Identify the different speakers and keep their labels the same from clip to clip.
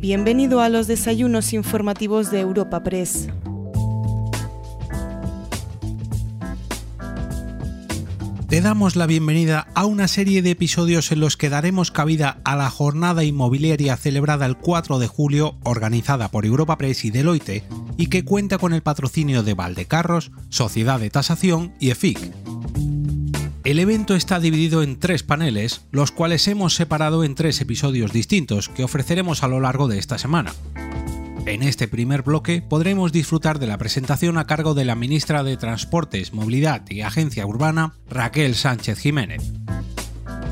Speaker 1: Bienvenido a los desayunos informativos de Europa Press.
Speaker 2: Te damos la bienvenida a una serie de episodios en los que daremos cabida a la jornada inmobiliaria celebrada el 4 de julio, organizada por Europa Press y Deloitte, y que cuenta con el patrocinio de Valdecarros, Sociedad de Tasación y EFIC. El evento está dividido en tres paneles, los cuales hemos separado en tres episodios distintos que ofreceremos a lo largo de esta semana. En este primer bloque podremos disfrutar de la presentación a cargo de la ministra de Transportes, Movilidad y Agencia Urbana, Raquel Sánchez Jiménez.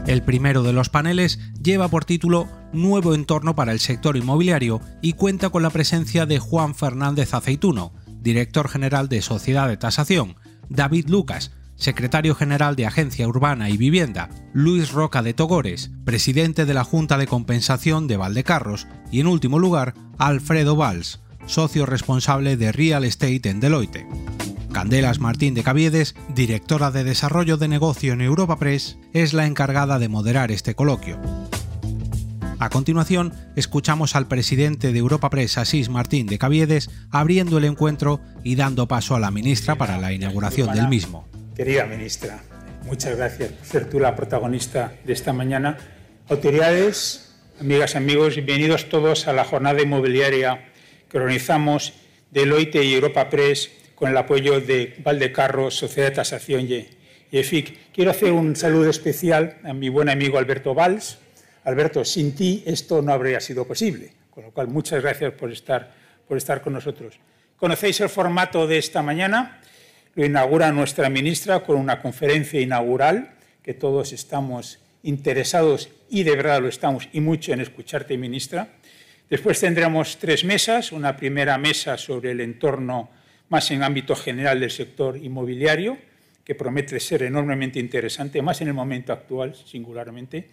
Speaker 2: El primero de los paneles lleva por título Nuevo entorno para el sector inmobiliario y cuenta con la presencia de Juan Fernández Aceituno, director general de Sociedad de Tasación, David Lucas, secretario general de Agencia Urbana y Vivienda, Luis Roca de Togores, presidente de la Junta de Compensación de Valdecarros y, en último lugar, Alfredo Valls, socio responsable de Real Estate en Deloitte. Candelas Martín de Caviedes, directora de Desarrollo de Negocio en Europa Press, es la encargada de moderar este coloquio. A continuación, escuchamos al presidente de Europa Press, Asís Martín de Caviedes, abriendo el encuentro y dando paso a la ministra para la inauguración del mismo.
Speaker 3: Querida ministra, muchas gracias por ser tú la protagonista de esta mañana. Autoridades, amigas amigos, bienvenidos todos a la jornada inmobiliaria que organizamos Deloitte y Europa Press con el apoyo de Valdecarro, Sociedad de Tasación y EFIC. Quiero hacer un saludo especial a mi buen amigo Alberto Valls. Alberto, sin ti esto no habría sido posible, con lo cual muchas gracias por estar, por estar con nosotros. Conocéis el formato de esta mañana lo inaugura nuestra ministra con una conferencia inaugural que todos estamos interesados y de verdad lo estamos y mucho en escucharte, ministra. Después tendremos tres mesas, una primera mesa sobre el entorno más en ámbito general del sector inmobiliario, que promete ser enormemente interesante, más en el momento actual, singularmente.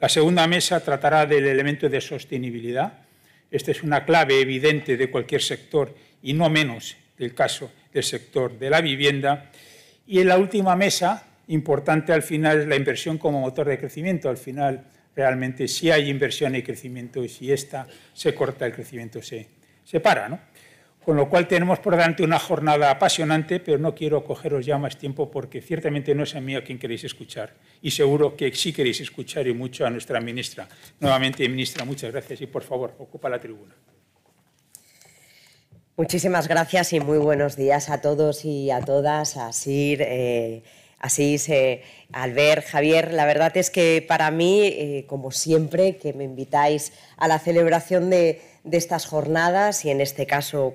Speaker 3: La segunda mesa tratará del elemento de sostenibilidad. Esta es una clave evidente de cualquier sector y no menos del caso del sector de la vivienda. Y en la última mesa, importante al final, es la inversión como motor de crecimiento. Al final, realmente, si hay inversión y crecimiento y si esta se corta, el crecimiento se, se para. ¿no? Con lo cual tenemos por delante una jornada apasionante, pero no quiero cogeros ya más tiempo porque ciertamente no es a mí a quien queréis escuchar. Y seguro que sí queréis escuchar y mucho a nuestra ministra. Nuevamente, ministra, muchas gracias y por favor, ocupa la tribuna.
Speaker 4: Muchísimas gracias y muy buenos días a todos y a todas, a Sir, eh, Asís, eh, Albert, Javier. La verdad es que para mí, eh, como siempre, que me invitáis a la celebración de, de estas jornadas y en este caso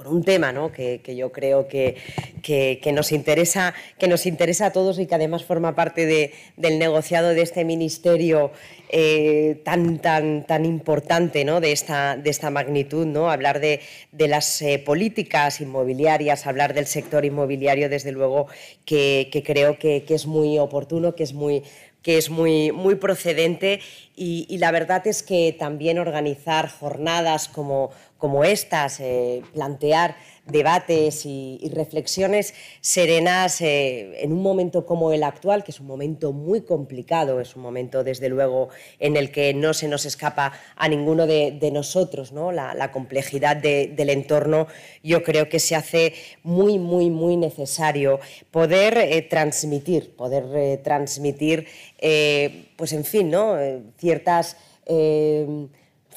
Speaker 4: con un tema ¿no? que, yo creo que, que, nos interesa, que nos interesa a todos y que además forma parte de, del negociado de este ministerio eh, tan, tan, tan importante ¿no? de, esta, de esta magnitud, ¿no? hablar de, de las eh, políticas inmobiliarias, hablar del sector inmobiliario, desde luego que, creo que, es muy oportuno, que es muy que es muy, muy procedente y, la verdad es que también organizar jornadas como, como estas, eh, plantear debates y, reflexiones serenas eh, en un momento como el actual, que es un momento muy complicado, es un momento desde luego en el que no se nos escapa a ninguno de, nosotros ¿no? la, complejidad de, del entorno, yo creo que se hace muy, muy, muy necesario poder eh, transmitir, poder transmitir, pues en fin, ¿no? ciertas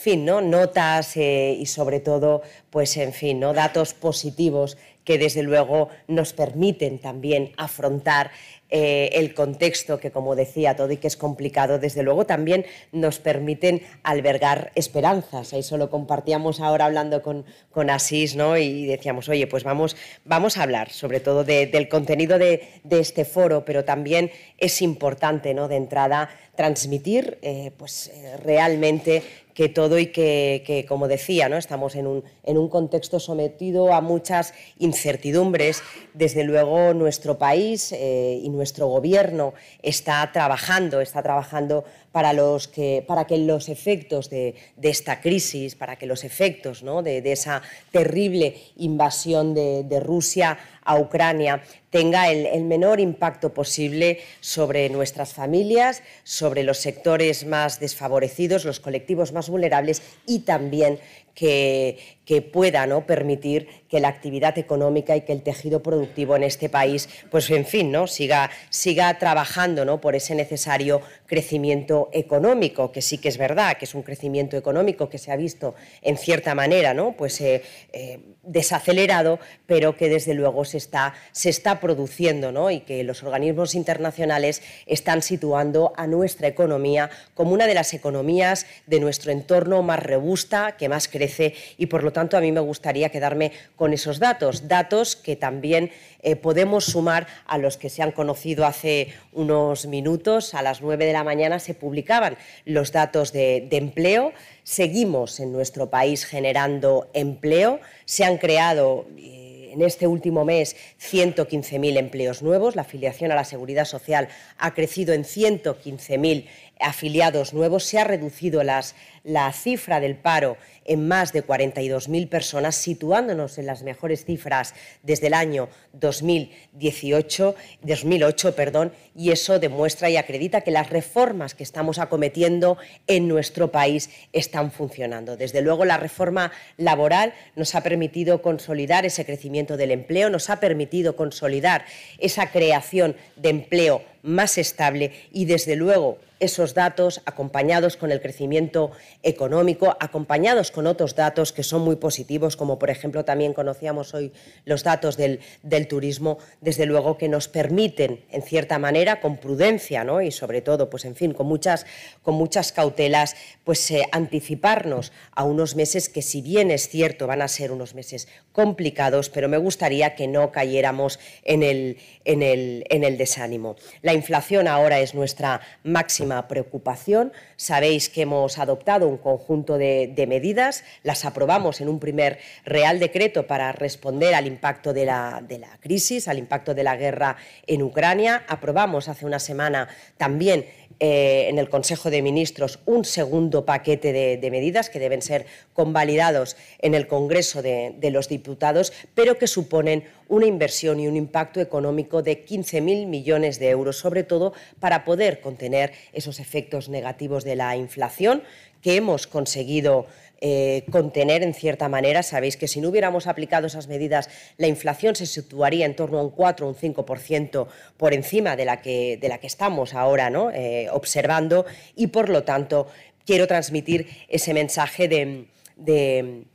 Speaker 4: fin, ¿no? notas eh, y sobre todo, pues en fin, ¿no? datos positivos que desde luego nos permiten también afrontar eh, el contexto que, como decía, todo y que es complicado, desde luego también nos permiten albergar esperanzas. Eso lo compartíamos ahora hablando con, con Asís, ¿no? Y decíamos, oye, pues vamos, vamos a hablar sobre todo de, del contenido de, este foro, pero también es importante, ¿no? De entrada, transmitir eh, pues, realmente que todo y que, como decía, ¿no? estamos en un, en un, contexto sometido a muchas incertidumbres. Desde luego nuestro país eh, y nuestro gobierno está trabajando, está trabajando para, los que, para que los efectos de, esta crisis, para que los efectos ¿no? de, esa terrible invasión de Rusia a Ucrania tenga el, menor impacto posible sobre nuestras familias, sobre los sectores más desfavorecidos, los colectivos más vulnerables y también que, que pueda ¿no? permitir que la actividad económica y que el tejido productivo en este país, pues en fin, ¿no? siga, siga trabajando ¿no? por ese necesario crecimiento económico, que sí que es verdad, que es un crecimiento económico que se ha visto en cierta manera, ¿no? pues eh, eh, desacelerado, pero que desde luego se está, se está produciendo ¿no? y que los organismos internacionales están situando a nuestra economía como una de las economías de nuestro entorno más robusta, que más crece y por lo tanto a mí me gustaría quedarme con esos datos, datos que también eh, podemos sumar a los que se han conocido hace unos minutos, a las nueve de la mañana se publicaban los datos de, de empleo, seguimos en nuestro país generando empleo, se han creado eh, en este último mes 115.000 empleos nuevos, la afiliación a la seguridad social ha crecido en 115.000 afiliados nuevos, se ha reducido la cifra del paro en más de 42.000 personas, situándonos en las mejores cifras desde el año 2018, 2008, perdón, y eso demuestra y acredita que las reformas que estamos acometiendo en nuestro país están funcionando. Desde luego, la reforma laboral nos ha permitido consolidar ese crecimiento del empleo, nos ha permitido consolidar esa creación de empleo más estable y, desde luego, esos datos acompañados con el crecimiento económico, acompañados con otros datos que son muy positivos, como por ejemplo también conocíamos hoy los datos del, turismo, desde luego que nos permiten, en cierta manera, con prudencia ¿no? y sobre todo, pues en fin, con muchas, con muchas cautelas, pues eh, anticiparnos a unos meses que si bien es cierto van a ser unos meses complicados, pero me gustaría que no cayéramos en el, en el, en el desánimo. Inflación ahora es nuestra máxima preocupación. Sabéis que hemos adoptado un conjunto de, medidas, las aprobamos en un primer Real Decreto para responder al impacto de la, de la crisis, al impacto de la guerra en Ucrania. Aprobamos hace una semana también eh, en el Consejo de Ministros un segundo paquete de, medidas que deben ser convalidados en el Congreso de, los Diputados, pero que suponen una inversión y un impacto económico de 15.000 millones de euros, sobre todo para poder contener esos efectos negativos de la inflación que hemos conseguido eh, contener en cierta manera. Sabéis que si no hubiéramos aplicado esas medidas, la inflación se situaría en torno a un 4 o un 5% por encima de la que, de la que estamos ahora ¿no? Eh, observando y, por lo tanto, quiero transmitir ese mensaje de de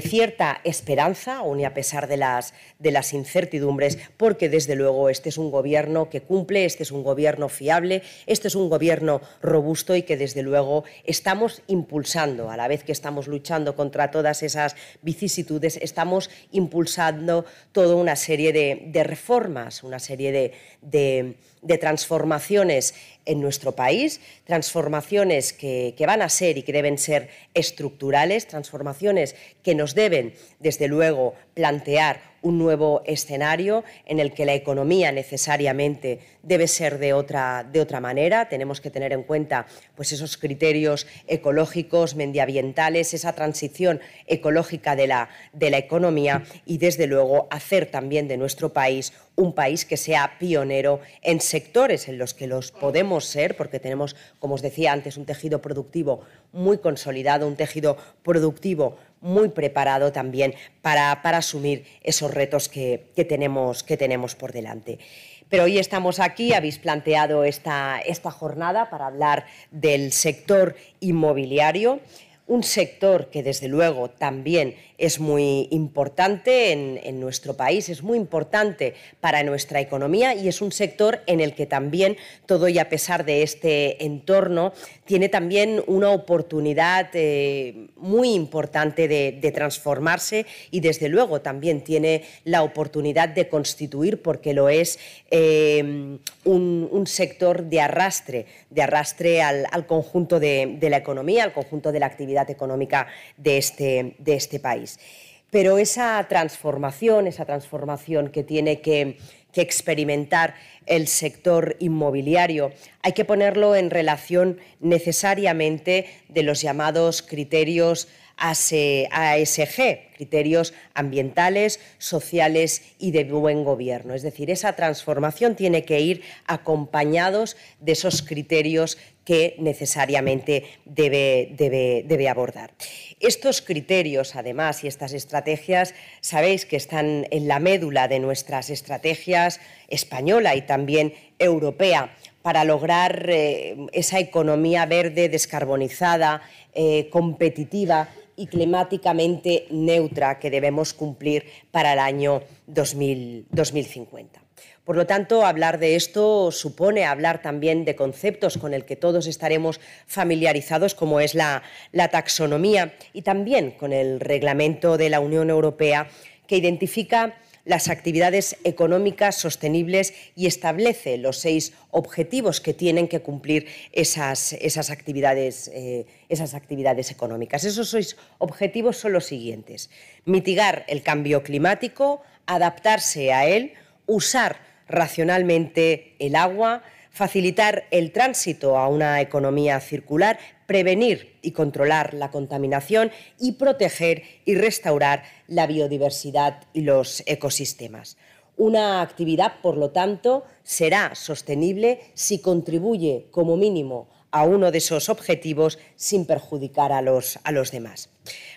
Speaker 4: cierta esperanza, aun y a pesar de las, de incertidumbres, porque desde luego este es un gobierno que cumple, este es un gobierno fiable, este es un gobierno robusto y que desde luego estamos impulsando, a la vez que estamos luchando contra todas esas vicisitudes, estamos impulsando toda una serie de, reformas, una serie de, de transformaciones en nuestro país, transformaciones que, van a ser y que deben ser estructurales, transformaciones que nos deben, desde luego, plantear un nuevo escenario en el que la economía necesariamente debe ser de otra, de otra manera. Tenemos que tener en cuenta pues, esos criterios ecológicos, medioambientales, esa transición ecológica de la, de la economía y, desde luego, hacer también de nuestro país un país que sea pionero en sectores en los que los podemos ser, porque tenemos, como os decía antes, un tejido productivo muy consolidado, un tejido productivo muy preparado también para, asumir esos retos que, tenemos, que tenemos por delante. Pero hoy estamos aquí, habéis planteado esta, esta jornada para hablar del sector inmobiliario un sector que desde luego también es muy importante en, nuestro país, es muy importante para nuestra economía y es un sector en el que también todo y a pesar de este entorno tiene también una oportunidad eh, muy importante de, transformarse y desde luego también tiene la oportunidad de constituir, porque lo es, eh, un, sector de arrastre, de arrastre al, conjunto de, de la economía, al conjunto de la actividad económica de este, de este país. Pero esa transformación, esa transformación que tiene que, experimentar el sector inmobiliario, hay que ponerlo en relación necesariamente de los llamados criterios ASG, criterios ambientales, sociales y de buen gobierno. Es decir, esa transformación tiene que ir acompañados de esos criterios que necesariamente debe, debe, abordar. Estos criterios, además, y estas estrategias, sabéis que están en la médula de nuestras estrategias española y también europea para lograr eh, esa economía verde, descarbonizada, eh, competitiva y climáticamente neutra que debemos cumplir para el año 2050. Por lo tanto, hablar de esto supone hablar también de conceptos con el que todos estaremos familiarizados, como es la, taxonomía, y también con el reglamento de la Unión Europea que identifica las actividades económicas sostenibles y establece los seis objetivos que tienen que cumplir esas, esas, actividades, eh, esas actividades económicas. Esos seis objetivos son los siguientes. Mitigar el cambio climático, adaptarse a él, usar racionalmente el agua, facilitar el tránsito a una economía circular, prevenir y controlar la contaminación y proteger y restaurar la biodiversidad y los ecosistemas. Una actividad, por lo tanto, será sostenible si contribuye como mínimo a uno de esos objetivos sin perjudicar a los, a los demás.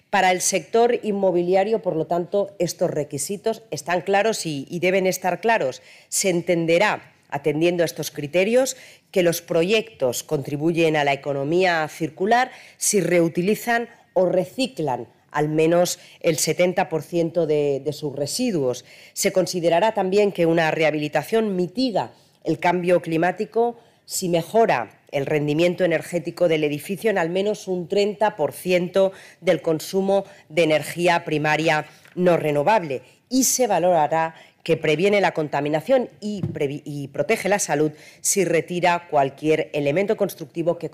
Speaker 4: Para el sector inmobiliario, por lo tanto, estos requisitos están claros y, deben estar claros. Se entenderá atendiendo a estos criterios, que los proyectos contribuyen a la economía circular si reutilizan o reciclan al menos el 70% de, sus residuos. Se considerará también que una rehabilitación mitiga el cambio climático si mejora el rendimiento energético del edificio en al menos un 30% del consumo de energía primaria no renovable y se valorará que previene la contaminación y, protege la salud si retira cualquier elemento constructivo que,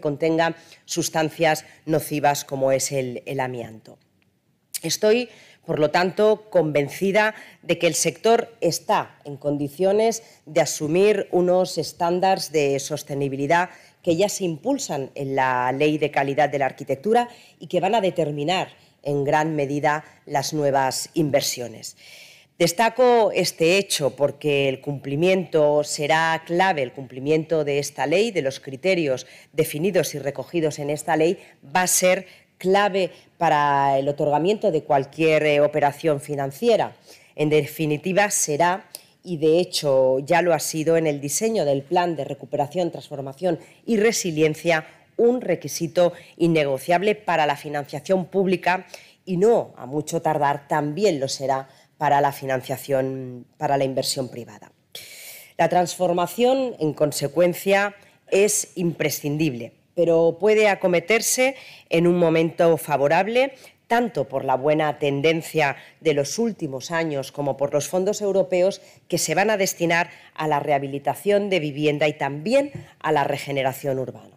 Speaker 4: contenga sustancias nocivas como es el amianto. Estoy por lo tanto, convencida de que el sector está en condiciones de asumir unos estándares de sostenibilidad que ya se impulsan en la Ley de Calidad de la Arquitectura y que van a determinar en gran medida las nuevas inversiones. Destaco este hecho porque el cumplimiento será clave, el cumplimiento de esta ley, de los criterios definidos y recogidos en esta ley, va a ser clave para el otorgamiento de cualquier eh, operación financiera. En definitiva, será, y de hecho ya lo ha sido en el diseño del Plan de Recuperación, Transformación y Resiliencia, un requisito innegociable para la financiación pública y no, a mucho tardar, también lo será para la financiación, para la inversión privada. La transformación, en consecuencia, es imprescindible pero puede acometerse en un momento favorable tanto por la buena tendencia de los últimos años como por los fondos europeos que se van a destinar a la rehabilitación de vivienda y también a la regeneración urbana.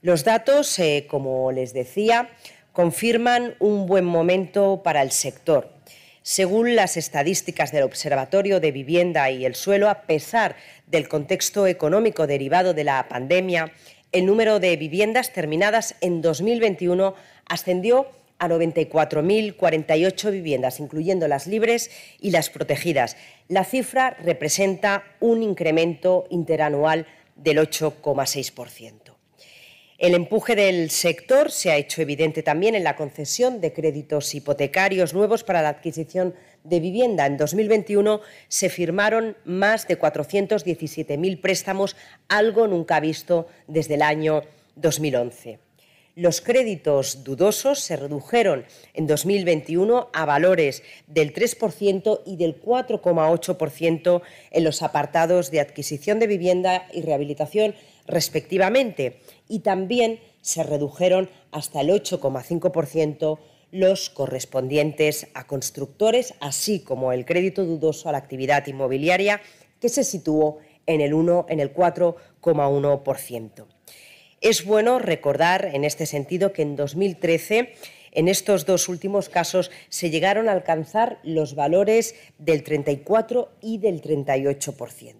Speaker 4: Los datos, eh, como les decía, confirman un buen momento para el sector. Según las estadísticas del Observatorio de Vivienda y el Suelo, a pesar del contexto económico derivado de la pandemia, el número de viviendas terminadas en 2021 ascendió a 94.048 viviendas, incluyendo las libres y las protegidas. La cifra representa un incremento interanual del 8,6%. El empuje del sector se ha hecho evidente también en la concesión de créditos hipotecarios nuevos para la adquisición de vivienda. En 2021 se firmaron más de 417.000 préstamos, algo nunca visto desde el año 2011. Los créditos dudosos se redujeron en 2021 a valores del 3% y del 4,8% en los apartados de adquisición de vivienda y rehabilitación respectivamente, y también se redujeron hasta el 8,5% los correspondientes a constructores, así como el crédito dudoso a la actividad inmobiliaria, que se situó en el, 1, en el 4,1%. Es bueno recordar en este sentido que en 2013 en estos dos últimos casos se llegaron a alcanzar los valores del 34 y del 38%.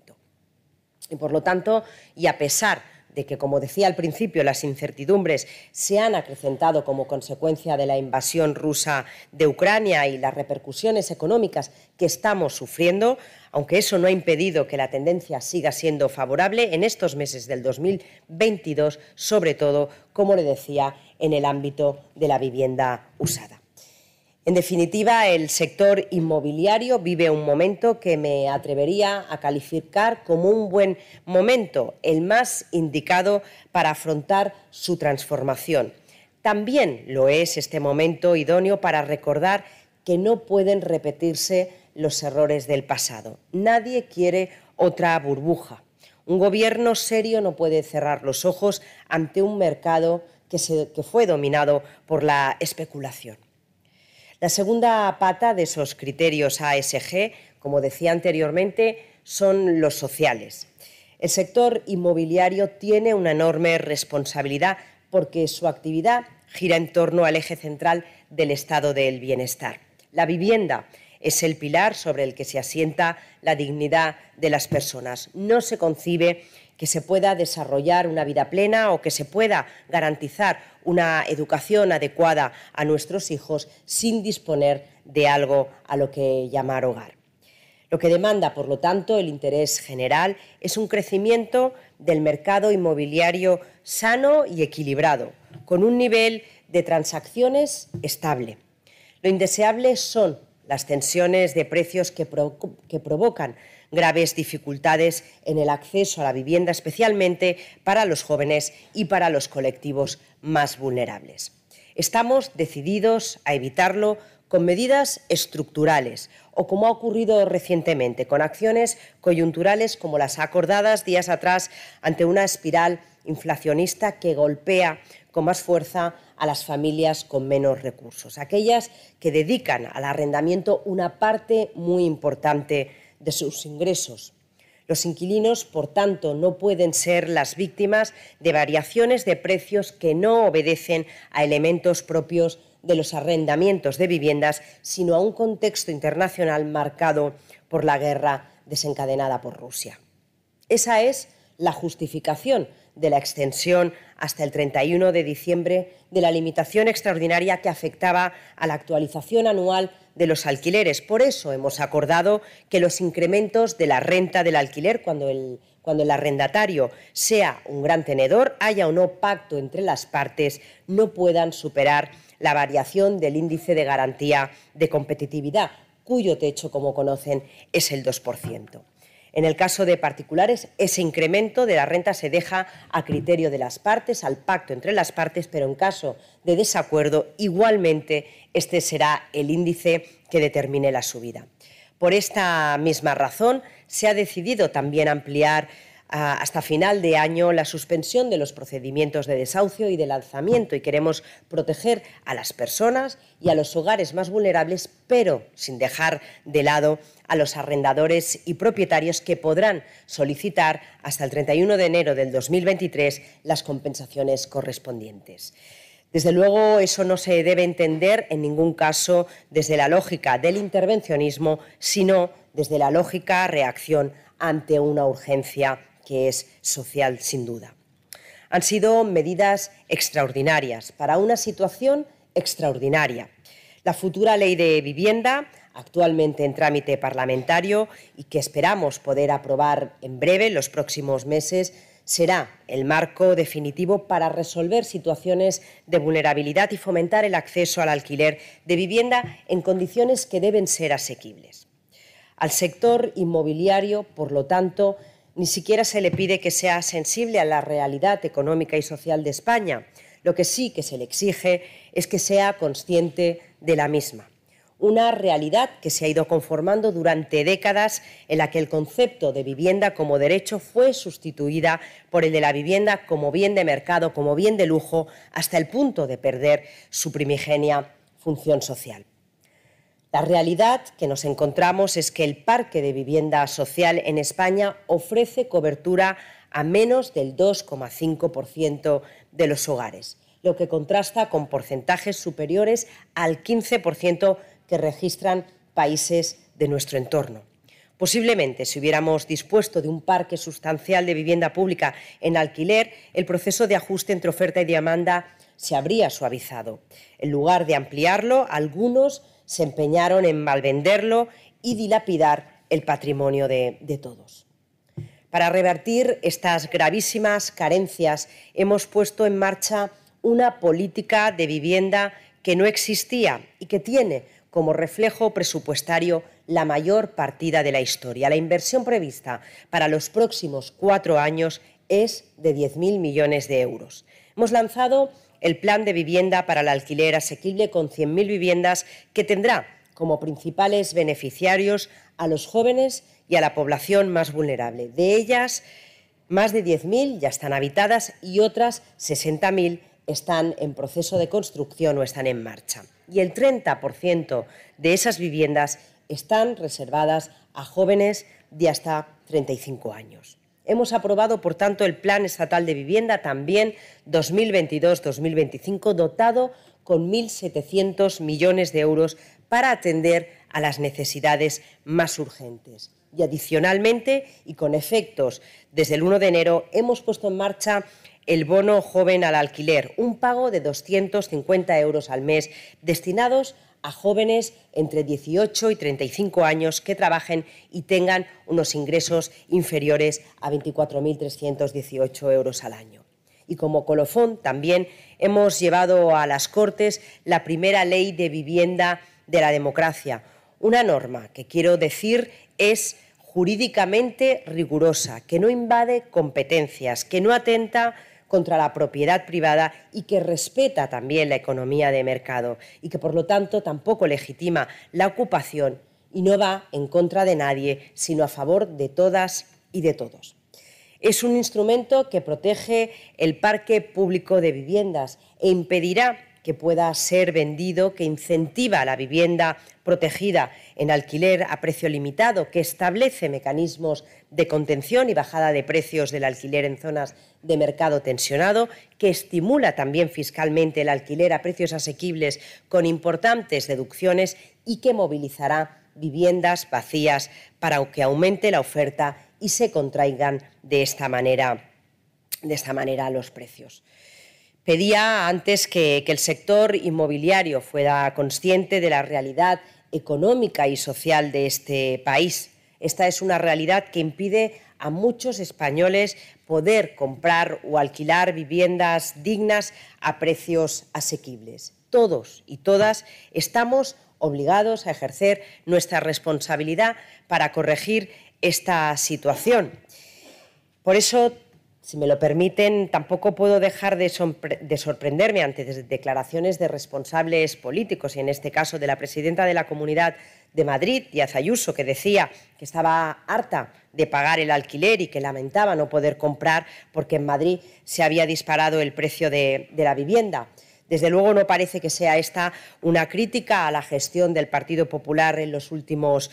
Speaker 4: Y por lo tanto, y a pesar de que, como decía al principio, las incertidumbres se han acrecentado como consecuencia de la invasión rusa de Ucrania y las repercusiones económicas que estamos sufriendo, aunque eso no ha impedido que la tendencia siga siendo favorable en estos meses del 2022, sobre todo, como le decía, en el ámbito de la vivienda usada. En definitiva, el sector inmobiliario vive un momento que me atrevería a calificar como un buen momento, el más indicado para afrontar su transformación. También lo es este momento idóneo para recordar que no pueden repetirse los errores del pasado. Nadie quiere otra burbuja. Un gobierno serio no puede cerrar los ojos ante un mercado que, fue dominado por la especulación. La segunda pata de esos criterios ASG, como decía anteriormente, son los sociales. El sector inmobiliario tiene una enorme responsabilidad porque su actividad gira en torno al eje central del estado del bienestar. La vivienda es el pilar sobre el que se asienta la dignidad de las personas. No se concibe que se pueda desarrollar una vida plena o que se pueda garantizar una educación adecuada a nuestros hijos sin disponer de algo a lo que llamar hogar. Lo que demanda, por lo tanto, el interés general es un crecimiento del mercado inmobiliario sano y equilibrado, con un nivel de transacciones estable. Lo indeseable son las tensiones de precios que, provocan graves dificultades en el acceso a la vivienda, especialmente para los jóvenes y para los colectivos más vulnerables. Estamos decididos a evitarlo con medidas estructurales o, como ha ocurrido recientemente, con acciones coyunturales como las acordadas días atrás ante una espiral inflacionista que golpea con más fuerza a las familias con menos recursos, aquellas que dedican al arrendamiento una parte muy importante de sus ingresos. Los inquilinos, por tanto, no pueden ser las víctimas de variaciones de precios que no obedecen a elementos propios de los arrendamientos de viviendas, sino a un contexto internacional marcado por la guerra desencadenada por Rusia. Esa es la justificación de la extensión hasta el 31 de diciembre de la limitación extraordinaria que afectaba a la actualización anual de los alquileres. Por eso hemos acordado que los incrementos de la renta del alquiler, cuando el, cuando el arrendatario sea un gran tenedor, haya o no pacto entre las partes, no puedan superar la variación del índice de garantía de competitividad, cuyo techo, como conocen, es el 2%. En el caso de particulares, ese incremento de la renta se deja a criterio de las partes, al pacto entre las partes, pero en caso de desacuerdo, igualmente este será el índice que determine la subida. Por esta misma razón, se ha decidido también ampliar hasta final de año la suspensión de los procedimientos de desahucio y de lanzamiento y queremos proteger a las personas y a los hogares más vulnerables, pero sin dejar de lado a los arrendadores y propietarios que podrán solicitar hasta el 31 de enero del 2023 las compensaciones correspondientes. Desde luego, eso no se debe entender en ningún caso desde la lógica del intervencionismo, sino desde la lógica reacción ante una urgencia que es social sin duda. Han sido medidas extraordinarias para una situación extraordinaria. La futura ley de vivienda, actualmente en trámite parlamentario y que esperamos poder aprobar en breve, los próximos meses, será el marco definitivo para resolver situaciones de vulnerabilidad y fomentar el acceso al alquiler de vivienda en condiciones que deben ser asequibles. Al sector inmobiliario, por lo tanto, ni siquiera se le pide que sea sensible a la realidad económica y social de España. Lo que sí que se le exige es que sea consciente de la misma. Una realidad que se ha ido conformando durante décadas en la que el concepto de vivienda como derecho fue sustituida por el de la vivienda como bien de mercado, como bien de lujo, hasta el punto de perder su primigenia función social. La realidad que nos encontramos es que el parque de vivienda social en España ofrece cobertura a menos del 2,5% de los hogares, lo que contrasta con porcentajes superiores al 15% que registran países de nuestro entorno. Posiblemente, si hubiéramos dispuesto de un parque sustancial de vivienda pública en alquiler, el proceso de ajuste entre oferta y demanda se habría suavizado. En lugar de ampliarlo, algunos se empeñaron en malvenderlo y dilapidar el patrimonio de, de todos. Para revertir estas gravísimas carencias, hemos puesto en marcha una política de vivienda que no existía y que tiene como reflejo presupuestario la mayor partida de la historia. La inversión prevista para los próximos cuatro años es de 10.000 millones de euros. Hemos lanzado el plan de vivienda para el alquiler asequible con 100.000 viviendas que tendrá como principales beneficiarios a los jóvenes y a la población más vulnerable. De ellas, más de 10.000 ya están habitadas y otras 60.000 están en proceso de construcción o están en marcha. Y el 30% de esas viviendas están reservadas a jóvenes de hasta 35 años. Hemos aprobado, por tanto, el Plan Estatal de Vivienda también 2022-2025, dotado con 1.700 millones de euros para atender a las necesidades más urgentes. Y adicionalmente, y con efectos desde el 1 de enero, hemos puesto en marcha el bono joven al alquiler, un pago de 250 euros al mes destinados a jóvenes entre 18 y 35 años que trabajen y tengan unos ingresos inferiores a 24.318 euros al año. Y como colofón también hemos llevado a las Cortes la primera ley de vivienda de la democracia, una norma que quiero decir es jurídicamente rigurosa, que no invade competencias, que no atenta contra la propiedad privada y que respeta también la economía de mercado y que por lo tanto tampoco legitima la ocupación y no va en contra de nadie, sino a favor de todas y de todos. Es un instrumento que protege el parque público de viviendas e impedirá que pueda ser vendido, que incentiva la vivienda protegida en alquiler a precio limitado, que establece mecanismos de contención y bajada de precios del alquiler en zonas de mercado tensionado, que estimula también fiscalmente el alquiler a precios asequibles con importantes deducciones y que movilizará viviendas vacías para que aumente la oferta y se contraigan de esta manera, de esta manera los precios. Pedía antes que, el sector inmobiliario fuera consciente de la realidad económica y social de este país. Esta es una realidad que impide a muchos españoles poder comprar o alquilar viviendas dignas a precios asequibles. Todos y todas estamos obligados a ejercer nuestra responsabilidad para corregir esta situación. Por eso si me lo permiten, tampoco puedo dejar de, sorprenderme ante declaraciones de responsables políticos, y en este caso de la presidenta de la Comunidad de Madrid, Díaz Ayuso, que decía que estaba harta de pagar el alquiler y que lamentaba no poder comprar porque en Madrid se había disparado el precio de la vivienda. Desde luego no parece que sea esta una crítica a la gestión del Partido Popular en los últimos,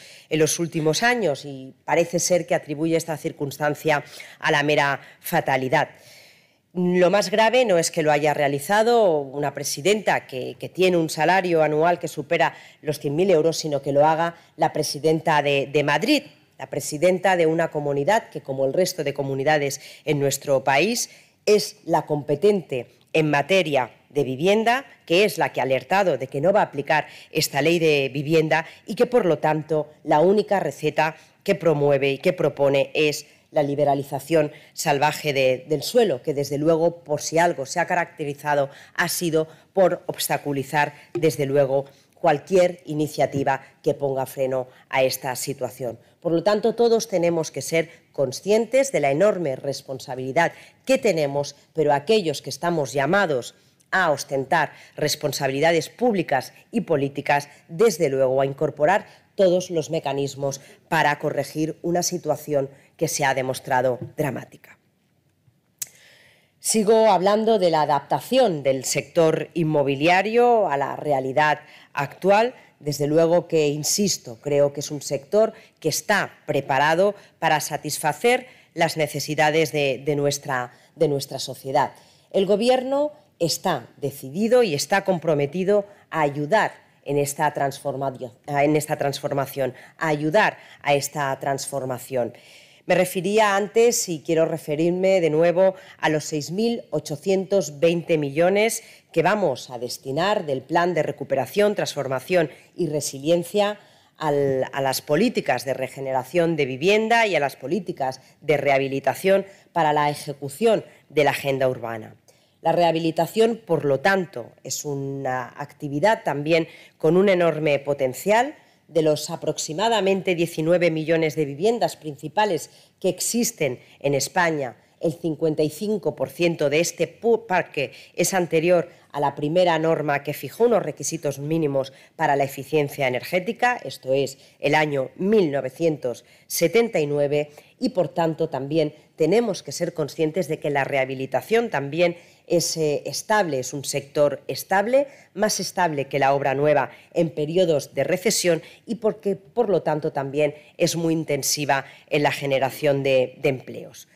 Speaker 4: años y parece ser que atribuye esta circunstancia a la mera fatalidad. Lo más grave no es que lo haya realizado una presidenta que, tiene un salario anual que supera los 100.000 euros, sino que lo haga la presidenta de, de Madrid, la presidenta de una comunidad que, como el resto de comunidades en nuestro país, es la competente en materia de vivienda, que es la que ha alertado de que no va a aplicar esta ley de vivienda y que, por lo tanto, la única receta que promueve y que propone es la liberalización salvaje del suelo, que desde luego, por si algo se ha caracterizado, ha sido por obstaculizar, desde luego, cualquier iniciativa que ponga freno a esta situación. Por lo tanto, todos tenemos que ser conscientes de la enorme responsabilidad que tenemos, pero aquellos que estamos llamados a ostentar responsabilidades públicas y políticas, desde luego a incorporar todos los mecanismos para corregir una situación que se ha demostrado dramática. Sigo hablando de la adaptación del sector inmobiliario a la realidad actual. Desde luego que, insisto, creo que es un sector que está preparado para satisfacer las necesidades de, nuestra, de nuestra sociedad. El Gobierno está decidido y está comprometido a ayudar en esta, transformación, a ayudar a esta transformación. Me refería antes y quiero referirme de nuevo a los 6.820 millones que vamos a destinar del Plan de Recuperación, Transformación y Resiliencia a las políticas de regeneración de vivienda y a las políticas de rehabilitación para la ejecución de la agenda urbana. La rehabilitación, por lo tanto, es una actividad también con un enorme potencial. De los aproximadamente 19 millones de viviendas principales que existen en España, el 55% de este parque es anterior a la primera norma que fijó unos requisitos mínimos para la eficiencia energética, esto es el año 1979, y por tanto también tenemos que ser conscientes de que la rehabilitación también es eh, estable, es un sector estable, más estable que la obra nueva en periodos de recesión y porque, por lo tanto, también es muy intensiva en la generación de, de empleos.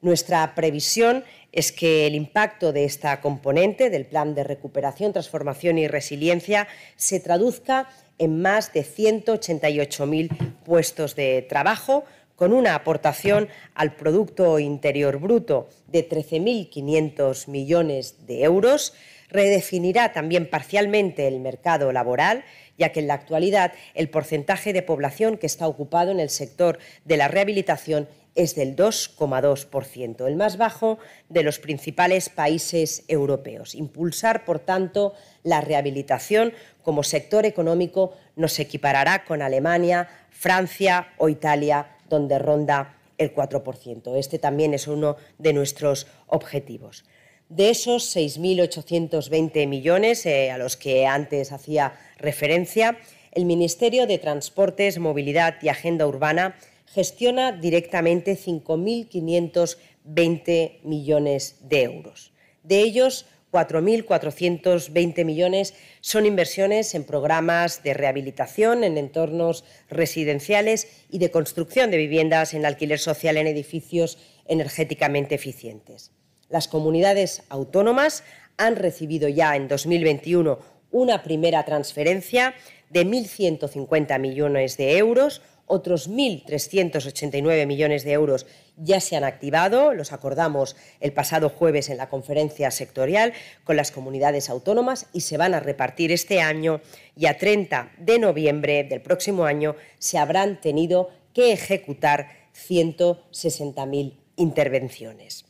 Speaker 4: Nuestra previsión es que el impacto de esta componente del Plan de Recuperación, Transformación y Resiliencia se traduzca en más de 188.000 puestos de trabajo, con una aportación al Producto Interior Bruto de 13.500 millones de euros, redefinirá también parcialmente el mercado laboral, ya que en la actualidad el porcentaje de población que está ocupado en el sector de la rehabilitación es del 2,2%, el más bajo de los principales países europeos. Impulsar, por tanto, la rehabilitación como sector económico nos equiparará con Alemania, Francia o Italia donde ronda el 4%. Este también es uno de nuestros objetivos. De esos 6.820 millones eh, a los que antes hacía referencia, el Ministerio de Transportes, Movilidad y Agenda Urbana gestiona directamente 5.520 millones de euros. De ellos, 4.420 millones son inversiones en programas de rehabilitación en entornos residenciales y de construcción de viviendas en alquiler social en edificios energéticamente eficientes. Las comunidades autónomas han recibido ya en 2021 una primera transferencia de 1.150 millones de euros otros 1.389 millones de euros ya se han activado, los acordamos el pasado jueves en la conferencia sectorial con las comunidades autónomas y se van a repartir este año y a 30 de noviembre del próximo año se habrán tenido que ejecutar 160.000 intervenciones.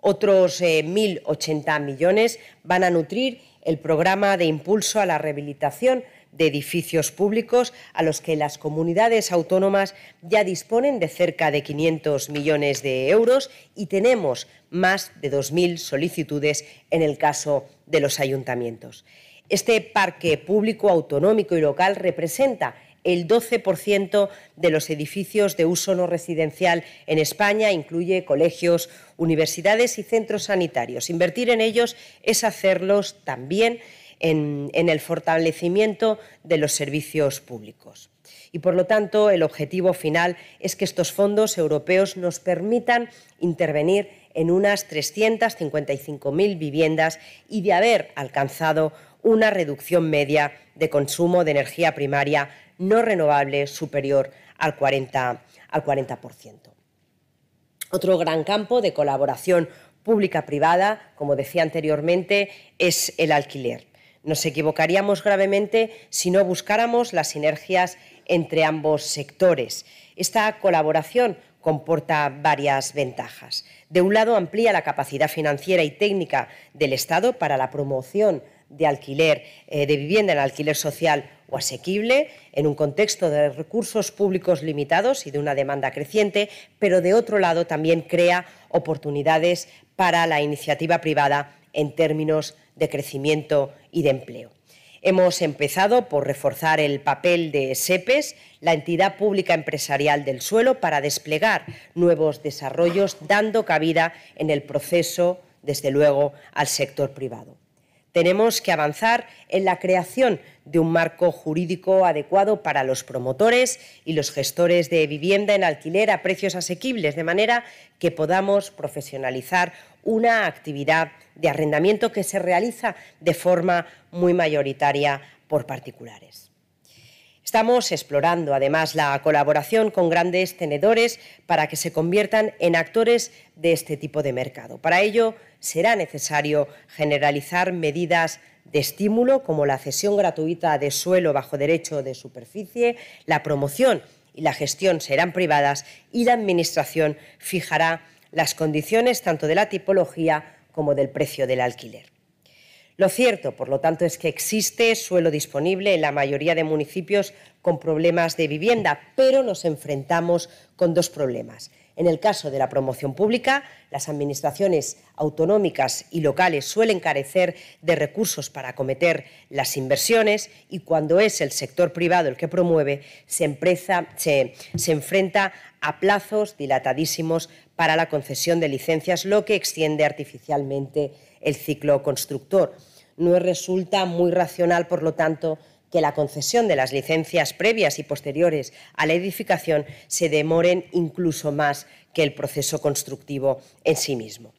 Speaker 4: Otros 1.080 eh, millones van a nutrir el programa de impulso a la rehabilitación de edificios públicos a los que las comunidades autónomas ya disponen de cerca de 500 millones de euros y tenemos más de 2.000 solicitudes en el caso de los ayuntamientos. Este parque público autonómico y local representa el 12% de los edificios de uso no residencial en España, incluye colegios, universidades y centros sanitarios. Invertir en ellos es hacerlos también en, el fortalecimiento de los servicios públicos. Y, por lo tanto, el objetivo final es que estos fondos europeos nos permitan intervenir en unas 355.000 viviendas y de haber alcanzado una reducción media de consumo de energía primaria no renovable superior al 40%. Al 40%. Otro gran campo de colaboración pública-privada, como decía anteriormente, es el alquiler. Nos equivocaríamos gravemente si no buscáramos las sinergias entre ambos sectores. Esta colaboración comporta varias ventajas. De un lado, amplía la capacidad financiera y técnica del Estado para la promoción de alquiler, eh, de vivienda en alquiler social o asequible, en un contexto de recursos públicos limitados y de una demanda creciente, pero de otro lado también crea oportunidades para la iniciativa privada en términos de crecimiento y de empleo. Hemos empezado por reforzar el papel de SEPES, la entidad pública empresarial del suelo, para desplegar nuevos desarrollos, dando cabida en el proceso, desde luego, al sector privado. Tenemos que avanzar en la creación de un marco jurídico adecuado para los promotores y los gestores de vivienda en alquiler a precios asequibles, de manera que podamos profesionalizar una actividad de arrendamiento que se realiza de forma muy mayoritaria por particulares. Estamos explorando además la colaboración con grandes tenedores para que se conviertan en actores de este tipo de mercado. Para ello será necesario generalizar medidas de estímulo como la cesión gratuita de suelo bajo derecho de superficie, la promoción y la gestión serán privadas y la Administración fijará las condiciones tanto de la tipología como del precio del alquiler. Lo cierto, por lo tanto, es que existe suelo disponible en la mayoría de municipios con problemas de vivienda, pero nos enfrentamos con dos problemas. En el caso de la promoción pública, las administraciones autonómicas y locales suelen carecer de recursos para acometer las inversiones y cuando es el sector privado el que promueve, se, se enfrenta a plazos dilatadísimos para la concesión de licencias, lo que extiende artificialmente el ciclo constructor. No resulta muy racional, por lo tanto, que la concesión de las licencias previas y posteriores a la edificación se demoren incluso más que el proceso constructivo en sí mismo.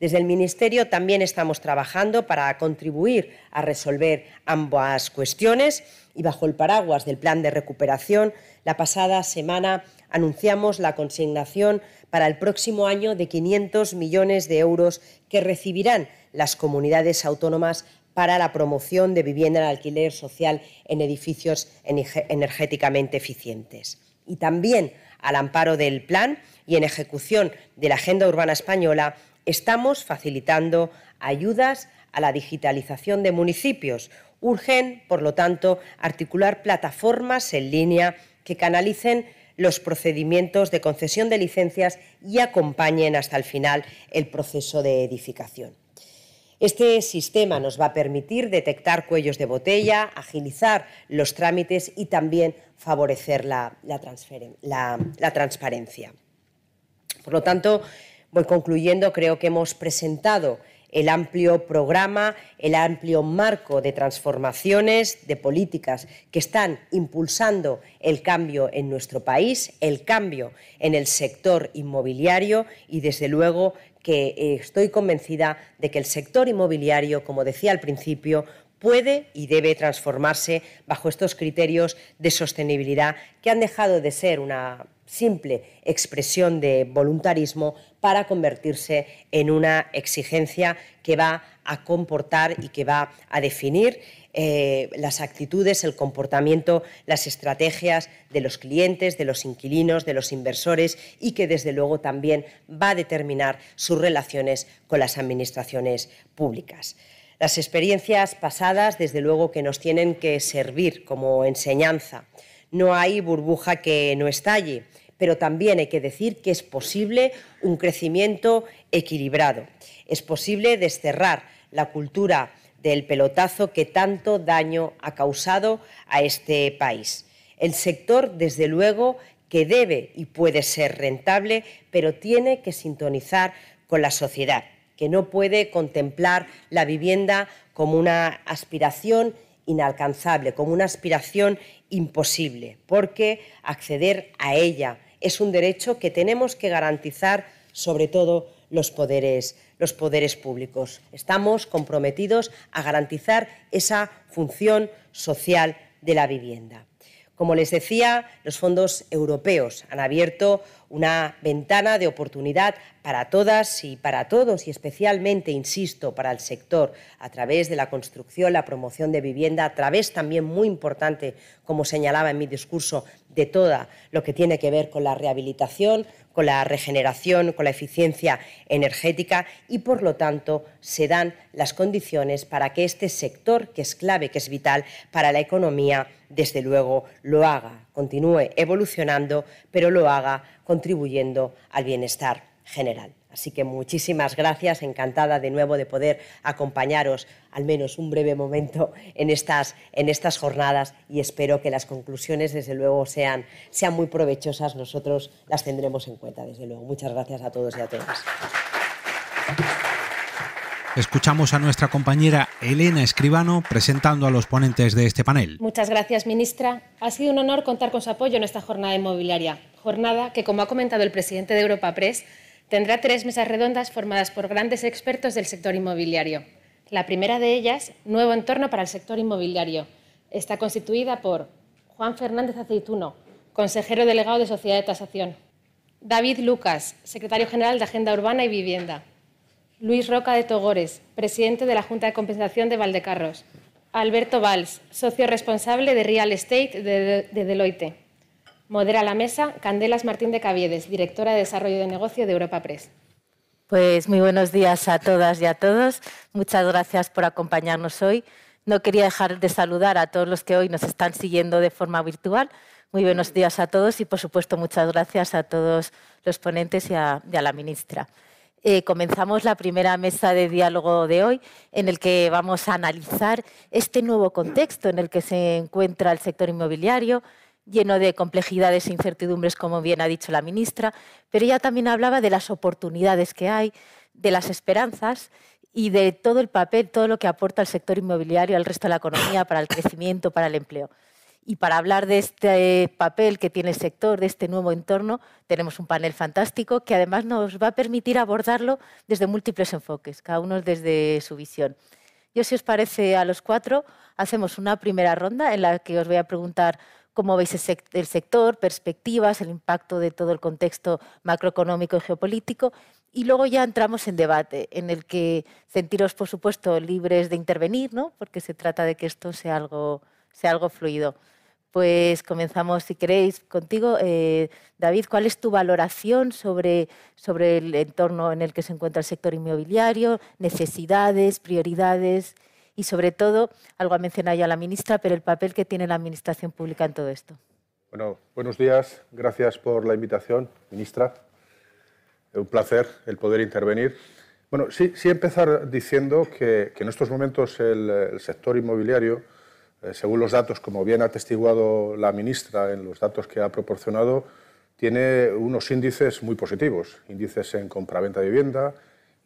Speaker 4: Desde el Ministerio también estamos trabajando para contribuir a resolver ambas cuestiones y bajo el paraguas del plan de recuperación, la pasada semana anunciamos la consignación para el próximo año de 500 millones de euros que recibirán las comunidades autónomas para la promoción de vivienda en alquiler social en edificios energéticamente eficientes. Y también, al amparo del plan y en ejecución de la Agenda Urbana Española, estamos facilitando ayudas a la digitalización de municipios. Urgen, por lo tanto, articular plataformas en línea que canalicen los procedimientos de concesión de licencias y acompañen hasta el final el proceso de edificación. Este sistema nos va a permitir detectar cuellos de botella, agilizar los trámites y también favorecer la, transparencia. Por lo tanto, voy concluyendo, creo que hemos presentado el amplio programa, el amplio marco de transformaciones, de políticas que están impulsando el cambio en nuestro país, el cambio en el sector inmobiliario y, desde luego, que eh, estoy convencida de que el sector inmobiliario, como decía al principio, puede y debe transformarse bajo estos criterios de sostenibilidad que han dejado de ser una simple expresión de voluntarismo para convertirse en una exigencia que va a comportar y que va a definir eh, las actitudes, el comportamiento, las estrategias de los clientes, de los inquilinos, de los inversores y que desde luego también va a determinar sus relaciones con las administraciones públicas. Las experiencias pasadas, desde luego, que nos tienen que servir como enseñanza. No hay burbuja que no estalle pero también hay que decir que es posible un crecimiento equilibrado. Es posible desterrar la cultura del pelotazo que tanto daño ha causado a este país. El sector, desde luego, que debe y puede ser rentable, pero tiene que sintonizar con la sociedad, que no puede contemplar la vivienda como una aspiración inalcanzable, como una aspiración imposible, porque acceder a ella es un derecho que tenemos que garantizar sobre todo los poderes, los poderes públicos. Estamos comprometidos a garantizar esa función social de la vivienda. Como les decía, los fondos europeos han abierto una ventana de oportunidad para todas y para todos y especialmente, insisto, para el sector a través de la construcción, la promoción de vivienda, a través también muy importante, como señalaba en mi discurso, de todo lo que tiene que ver con la rehabilitación, con la regeneración, con la eficiencia energética y, por lo tanto, se dan las condiciones para que este sector, que es clave, que es vital para la economía, desde luego lo haga, continúe evolucionando, pero lo haga contribuyendo al bienestar general. Así que muchísimas gracias, encantada de nuevo de poder acompañaros al menos un breve momento en estas, en estas jornadas y espero que las conclusiones desde luego sean, sean muy provechosas. Nosotros las tendremos en cuenta, desde luego. Muchas gracias a todos y a todas.
Speaker 2: Escuchamos a nuestra compañera Elena Escribano presentando a los ponentes de este panel.
Speaker 5: Muchas gracias, ministra. Ha sido un honor contar con su apoyo en esta jornada inmobiliaria jornada que, como ha comentado el presidente de Europa Press, tendrá tres mesas redondas formadas por grandes expertos del sector inmobiliario. La primera de ellas, Nuevo entorno para el sector inmobiliario, está constituida por Juan Fernández Aceituno, consejero delegado de Sociedad de Tasación, David Lucas, secretario general de Agenda Urbana y Vivienda, Luis Roca de Togores, presidente de la Junta de Compensación de Valdecarros, Alberto Valls, socio responsable de Real Estate de, Deloitte. Modera la mesa Candelas Martín de Caviedes, directora de Desarrollo de Negocio de Europa Press.
Speaker 6: Pues muy buenos días a todas y a todos. Muchas gracias por acompañarnos hoy. No quería dejar de saludar a todos los que hoy nos están siguiendo de forma virtual. Muy buenos días a todos y, por supuesto, muchas gracias a todos los ponentes y a, la ministra. Eh, comenzamos la primera mesa de diálogo de hoy, en el que vamos a analizar este nuevo contexto en el que se encuentra el sector inmobiliario, lleno de complejidades e incertidumbres, como bien ha dicho la ministra, pero ella también hablaba de las oportunidades que hay, de las esperanzas y de todo el papel, todo lo que aporta el sector inmobiliario al resto de la economía para el crecimiento, para el empleo. Y para hablar de este papel que tiene el sector, de este nuevo entorno, tenemos un panel fantástico que además nos va a permitir abordarlo desde múltiples enfoques, cada uno desde su visión. Yo, si os parece, a los cuatro hacemos una primera ronda en la que os voy a preguntar cómo veis el sector, perspectivas, el impacto de todo el contexto macroeconómico y geopolítico. Y luego ya entramos en debate, en el que sentiros, por supuesto, libres de intervenir, ¿no? porque se trata de que esto sea algo, sea algo fluido. Pues comenzamos, si queréis, contigo. Eh, David, ¿cuál es tu valoración sobre, sobre el entorno en el que se encuentra el sector inmobiliario, necesidades, prioridades y sobre todo, algo ha mencionado ya la ministra, pero el papel que tiene la Administración Pública en todo esto.
Speaker 7: Bueno, buenos días. Gracias por la invitación, ministra. Un placer el poder intervenir. Bueno, sí, sí empezar diciendo que, en estos momentos el, sector inmobiliario, eh, según los datos, como bien ha atestiguado la ministra en los datos que ha proporcionado, tiene unos índices muy positivos. Índices en compraventa de vivienda,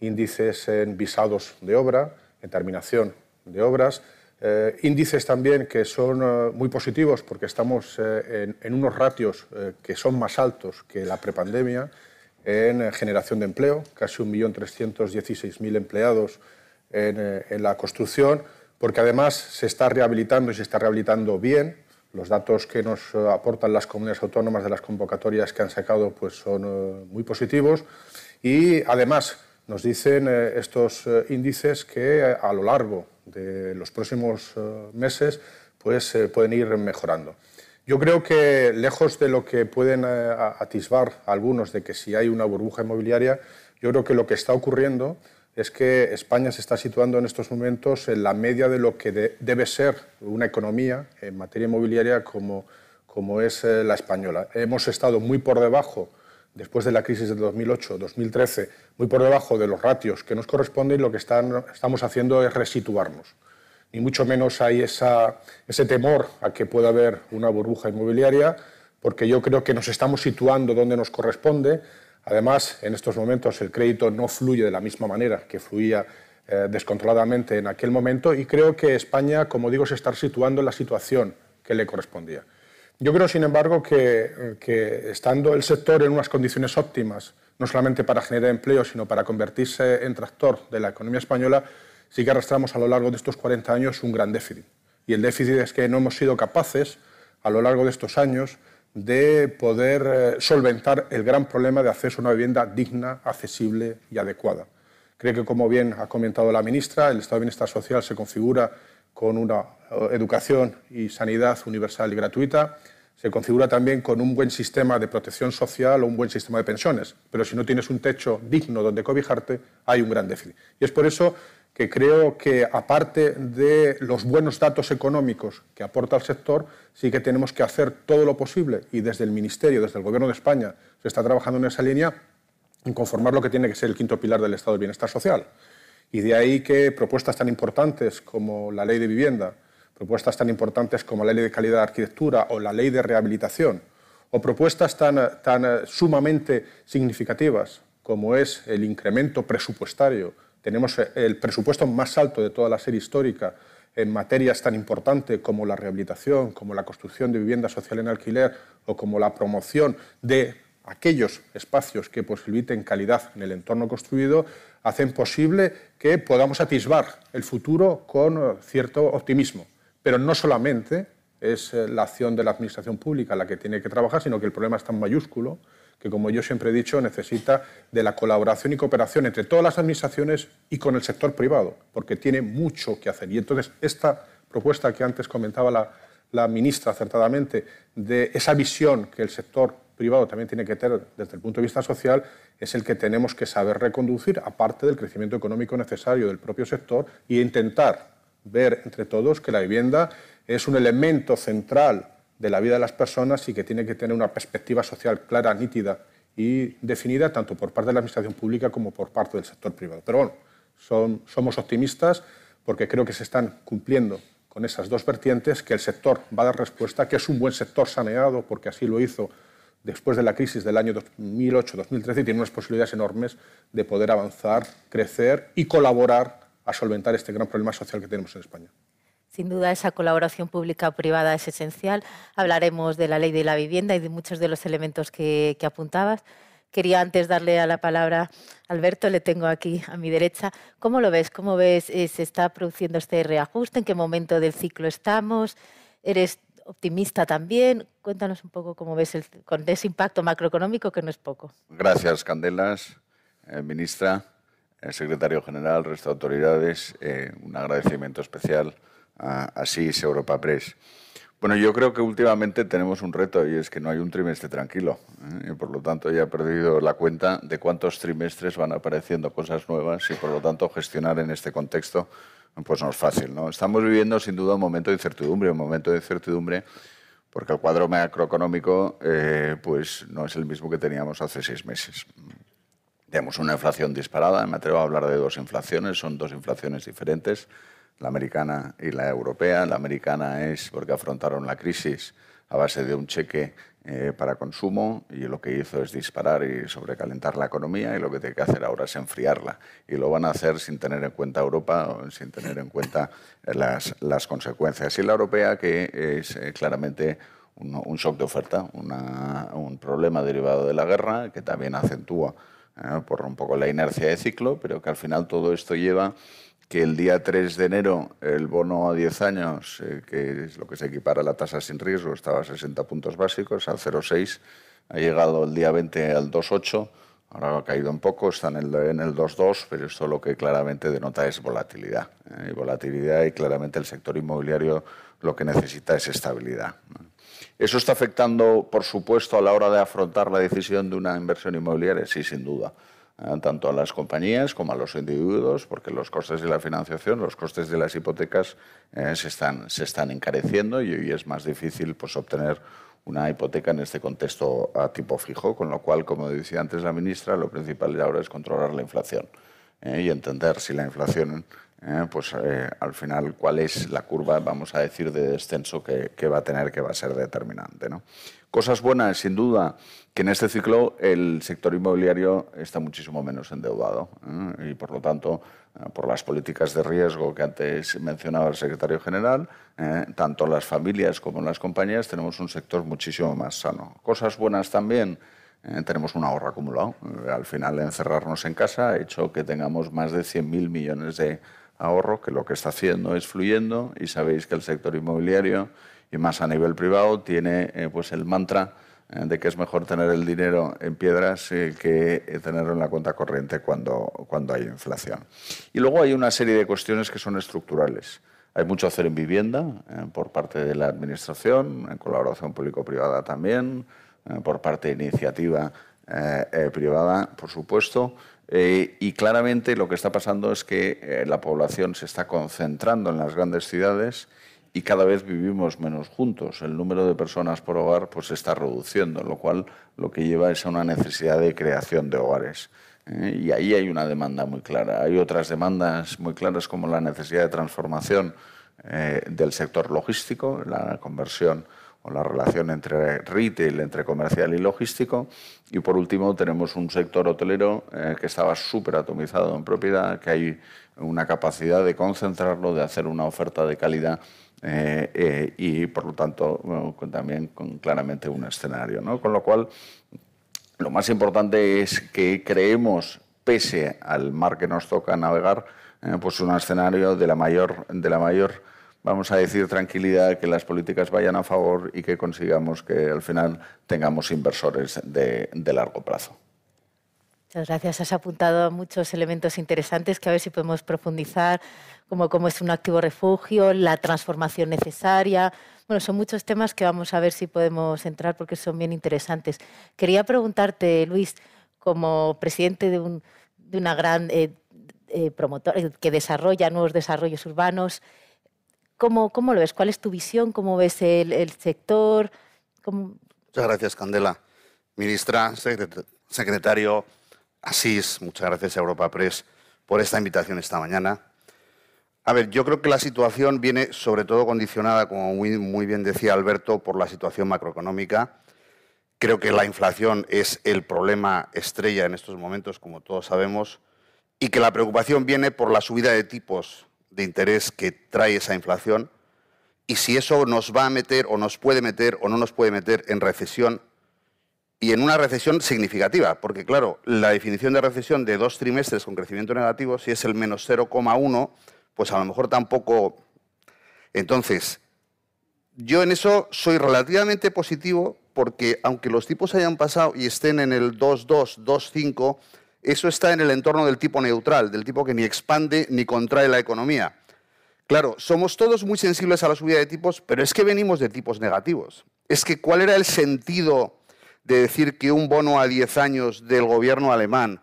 Speaker 7: índices en visados de obra, en terminación de obras. Eh, índices también que son eh, muy positivos porque estamos eh, en, unos ratios que son más altos que la prepandemia en generación de empleo, casi 1.316.000 empleados en, en la construcción, porque además se está rehabilitando y se está rehabilitando bien. Los datos que nos aportan las comunidades autónomas de las convocatorias que han sacado pues, son muy positivos y además nos dicen estos índices que a lo largo de los próximos eh, meses pues, eh, pueden ir mejorando. Yo creo que lejos de lo que pueden eh, atisbar algunos de que si hay una burbuja inmobiliaria, yo creo que lo que está ocurriendo es que España se está situando en estos momentos en la media de lo que debe ser una economía en materia inmobiliaria como, como es la española. Hemos estado muy por debajo después de la crisis de 2008-2013, muy por debajo de los ratios que nos corresponden, lo que estamos haciendo es resituarnos. Ni mucho menos hay ese temor a que pueda haber una burbuja inmobiliaria, porque yo creo que nos estamos situando donde nos corresponde. Además, en estos momentos el crédito no fluye de la misma manera que fluía eh, descontroladamente en aquel momento y creo que España, como digo, se está situando en la situación que le correspondía. Yo creo, sin embargo, que, estando el sector en unas condiciones óptimas, no solamente para generar empleo, sino para convertirse en tractor de la economía española, sí que arrastramos a lo largo de estos 40 años un gran déficit. Y el déficit es que no hemos sido capaces, a lo largo de estos años, de poder eh, solventar el gran problema de acceso a una vivienda digna, accesible y adecuada. Creo que, como bien ha comentado la ministra, el Estado de Bienestar Social se configura con una eh, educación y sanidad universal y gratuita, se configura también con un buen sistema de protección social o un buen sistema de pensiones. Pero si no tienes un techo digno donde cobijarte, hay un gran déficit. Y es por eso que creo que, aparte de los buenos datos económicos que aporta el sector, sí que tenemos que hacer todo lo posible, y desde el Ministerio, desde el Gobierno de España, se está trabajando en esa línea, en conformar lo que tiene que ser el quinto pilar del Estado del Bienestar Social. Y de ahí que propuestas tan importantes como la ley de vivienda, propuestas tan importantes como la ley de calidad de arquitectura o la ley de rehabilitación, o propuestas tan, tan sumamente significativas como es el incremento presupuestario. Tenemos el presupuesto más alto de toda la serie histórica en materias tan importantes como la rehabilitación, como la construcción de vivienda social en alquiler o como la promoción de aquellos espacios que posibiliten calidad en el entorno construido, hacen posible que podamos atisbar el futuro con cierto optimismo. Pero no solamente es eh, la acción de la administración pública la que tiene que trabajar, sino que el problema es tan mayúsculo que, como yo siempre he dicho, necesita de la colaboración y cooperación entre todas las administraciones y con el sector privado, porque tiene mucho que hacer. Y entonces esta propuesta que antes comentaba la, la ministra acertadamente, de esa visión que el sector privado también tiene que tener desde el punto de vista social, es el que tenemos que saber reconducir, aparte del crecimiento económico necesario del propio sector, e intentar ver entre todos que la vivienda es un elemento central de la vida de las personas y que tiene que tener una perspectiva social clara, nítida y definida tanto por parte de la Administración pública como por parte del sector privado. Pero bueno, somos optimistas porque creo que se están cumpliendo con esas dos vertientes, que el sector va a dar respuesta, que es un buen sector saneado, porque así lo hizo después de la crisis del año 2008-2013 y tiene unas posibilidades enormes de poder avanzar, crecer y colaborar a solventar este gran problema social que tenemos en España.
Speaker 6: Sin duda, esa colaboración pública-privada es esencial. Hablaremos de la ley de la vivienda y de muchos de los elementos que, apuntabas. Quería antes darle a la palabra a Alberto, le tengo aquí a mi derecha. ¿Cómo lo ves? ¿Cómo ves eh, se está produciendo este reajuste? ¿En qué momento del ciclo estamos? ¿Eres optimista también? Cuéntanos un poco cómo ves con ese impacto macroeconómico que no es poco.
Speaker 8: Gracias, Candelas, eh, ministra, eh, secretario general, resto de autoridades. un agradecimiento especial así es Europa Press. Bueno, yo creo que últimamente tenemos un reto y es que no hay un trimestre tranquilo. ¿eh? Y por lo tanto, ya he perdido la cuenta de cuántos trimestres van apareciendo cosas nuevas y por lo tanto gestionar en este contexto pues no es fácil. ¿no? Estamos viviendo sin duda un momento de incertidumbre, un momento de incertidumbre porque el cuadro macroeconómico eh, pues no es el mismo que teníamos hace seis meses. Tenemos una inflación disparada, me atrevo a hablar de dos inflaciones, son dos inflaciones diferentes la americana y la europea. La americana es porque afrontaron la crisis a base de un cheque eh, para consumo y lo que hizo es disparar y sobrecalentar la economía y lo que tiene que hacer ahora es enfriarla. Y lo van a hacer sin tener en cuenta Europa sin tener en cuenta las, las consecuencias. Y la europea que es eh, claramente un, shock de oferta, un problema derivado de la guerra que también acentúa eh, por un poco la inercia de ciclo, pero que al final todo esto lleva que el día 3 de enero el bono a 10 años, eh, que es lo que se equipara a la tasa sin riesgo, estaba a 60 puntos básicos, al 0,6, ha llegado el día 20 al 2,8, ahora ha caído un poco, está en el, en el 2,2, pero esto lo que claramente denota es volatilidad. ¿eh? Volatilidad y claramente el sector inmobiliario lo que necesita es estabilidad. ¿Eso está afectando, por supuesto, a la hora de afrontar la decisión de una inversión inmobiliaria? Sí, sin duda. Tanto a las compañías como a los individuos, porque los costes de la financiación, los costes de las hipotecas eh, se, están, se están encareciendo y hoy es más difícil pues, obtener una hipoteca en este contexto a tipo fijo, con lo cual, como decía antes la ministra, lo principal ahora es controlar la inflación eh, y entender si la inflación, pues al final, cuál es la curva, vamos a decir, de descenso que, que va a tener, que va a ser determinante. ¿no? Cosas buenas, sin duda, que en este ciclo el sector inmobiliario está muchísimo menos endeudado ¿eh? y, por lo tanto, eh, por las políticas de riesgo que antes mencionaba el secretario general, eh, tanto las familias como las compañías tenemos un sector muchísimo más sano. Cosas buenas también. tenemos un ahorro acumulado. al final, encerrarnos en casa ha hecho que tengamos más de 100.000 millones de ahorro, que lo que está haciendo es fluyendo y sabéis que el sector inmobiliario y más a nivel privado, tiene eh, pues el mantra eh, de que es mejor tener el dinero en piedras eh, que tenerlo en la cuenta corriente cuando, cuando hay inflación. Y luego hay una serie de cuestiones que son estructurales. Hay mucho hacer en vivienda por parte de la Administración, en colaboración público-privada también, por parte de iniciativa privada, por supuesto. Y claramente lo que está pasando es que la población se está concentrando en las grandes ciudades y cada vez vivimos menos juntos. El número de personas por hogar pues, se está reduciendo, lo cual lo que lleva es a una necesidad de creación de hogares. ¿eh? Y ahí hay una demanda muy clara. Hay otras demandas muy claras como la necesidad de transformación eh, del sector logístico, la conversión o la relación entre retail, entre comercial y logístico. Y por último tenemos un sector hotelero eh, que estaba súper atomizado en propiedad, que hay una capacidad de concentrarlo, de hacer una oferta de calidad eh, eh, y por lo tanto también con claramente un escenario. ¿no? Con lo cual, lo más importante es que creemos, pese al mar que nos toca navegar, pues un escenario de la mayor, de la mayor vamos a decir, tranquilidad, que las políticas vayan a favor y que consigamos que al final tengamos inversores de, largo plazo.
Speaker 6: Muchas gracias. Has apuntado muchos elementos interesantes que a ver si podemos profundizar, como cómo es un activo refugio, la transformación necesaria. Bueno, son muchos temas que vamos a ver si podemos entrar porque son bien interesantes. Quería preguntarte, Luis, como presidente de, una gran eh, eh, promotora que desarrolla nuevos desarrollos urbanos, ¿Cómo, ¿Cómo, lo ves? ¿Cuál es tu visión? ¿Cómo ves el, el sector?
Speaker 9: Muchas gracias, Candela. Ministra, secretario Asís, muchas gracias a Europa Press por esta invitación esta mañana. A ver, yo creo que la situación viene sobre todo condicionada, como muy, muy bien decía Alberto, por la situación macroeconómica. Creo que la inflación es el problema estrella en estos momentos, como todos sabemos, y que la preocupación viene por la subida de tipos de interés que trae esa inflación y si eso nos va a meter o nos puede meter o no nos puede meter en recesión y en una recesión significativa, porque claro, la definición de recesión de dos trimestres con crecimiento negativo, si es el menos 0,1, pues a lo mejor tampoco... Entonces, yo en eso soy relativamente positivo porque aunque los tipos hayan pasado y estén en el 2,2, 2,5, eso está en el entorno del tipo neutral, del tipo que ni expande ni contrae la economía. Claro, somos todos muy sensibles a la subida de tipos, pero es que venimos de tipos negativos. Es que ¿cuál era el sentido de decir que un bono a 10 años del gobierno alemán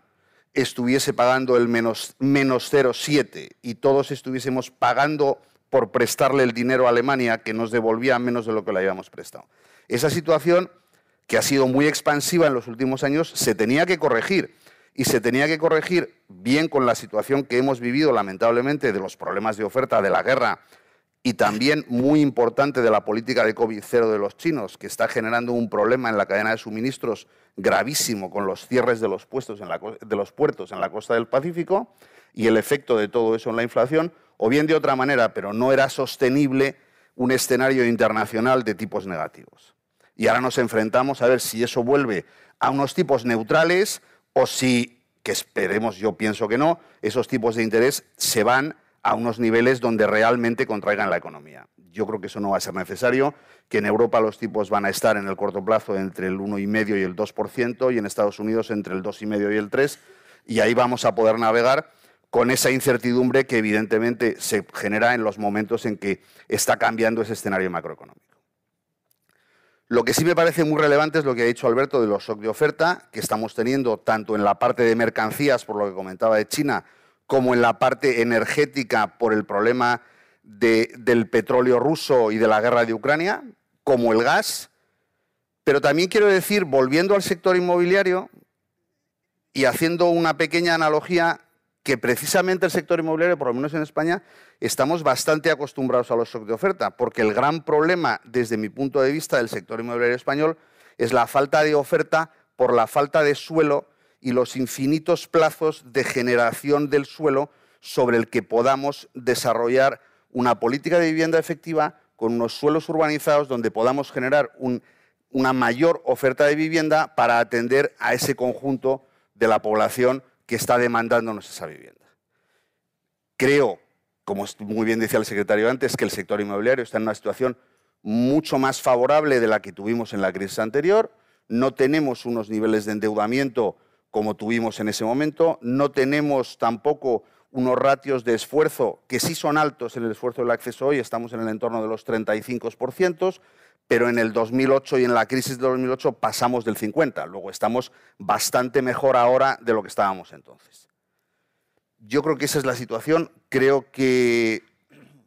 Speaker 9: estuviese pagando el menos, menos 0,7 y todos estuviésemos pagando por prestarle el dinero a Alemania que nos devolvía menos de lo que le habíamos prestado? Esa situación, que ha sido muy expansiva en los últimos años, se tenía que corregir y se tenía que corregir bien con la situación que hemos vivido lamentablemente de los problemas de oferta de la guerra y también muy importante de la política de COVID-0 de los chinos, que está generando un problema en la cadena de suministros gravísimo con los cierres de los, puestos en la, de los puertos en la costa del Pacífico y el efecto de todo eso en la inflación, o bien de otra manera, pero no era sostenible un escenario internacional de tipos negativos. Y ahora nos enfrentamos a ver si eso vuelve a unos tipos neutrales o si, que esperemos, yo pienso que no, esos tipos de interés se van a unos niveles donde realmente contraigan la economía. Yo creo que eso no va a ser necesario, que en Europa los tipos van a estar en el corto plazo entre el 1,5 y el 2% y en Estados Unidos entre el 2,5 y el 3%, y ahí vamos a poder navegar con esa incertidumbre que evidentemente se genera en los momentos en que está cambiando ese escenario macroeconómico. Lo que sí me parece muy relevante es lo que ha dicho Alberto de los shocks de oferta que estamos teniendo tanto en la parte de mercancías, por lo que comentaba de China, como en la parte energética por el problema del petróleo ruso y de la guerra de Ucrania, como el gas. Pero también quiero decir, volviendo al sector inmobiliario y haciendo una pequeña analogía, que precisamente el sector inmobiliario, por lo menos en España, estamos bastante acostumbrados a los shocks de oferta, porque el gran problema, desde mi punto de vista, del sector inmobiliario español es la falta de oferta por la falta de suelo y los infinitos plazos de generación del suelo sobre el que podamos desarrollar una política de vivienda efectiva con unos suelos urbanizados donde podamos generar una mayor oferta de vivienda para atender a ese conjunto de la población que está demandándonos esa vivienda. Creo, como muy bien decía el secretario antes, que el sector inmobiliario está en una situación mucho más favorable de la que tuvimos en la crisis anterior. No tenemos unos niveles de endeudamiento como tuvimos en ese momento. No tenemos tampoco unos ratios de esfuerzo que sí son altos en el esfuerzo del acceso hoy, estamos en el entorno de los 35%, pero en el 2008 y en la crisis de 2008 pasamos del 50. Luego estamos bastante mejor ahora de lo que estábamos entonces. Yo creo que esa es la situación. Creo que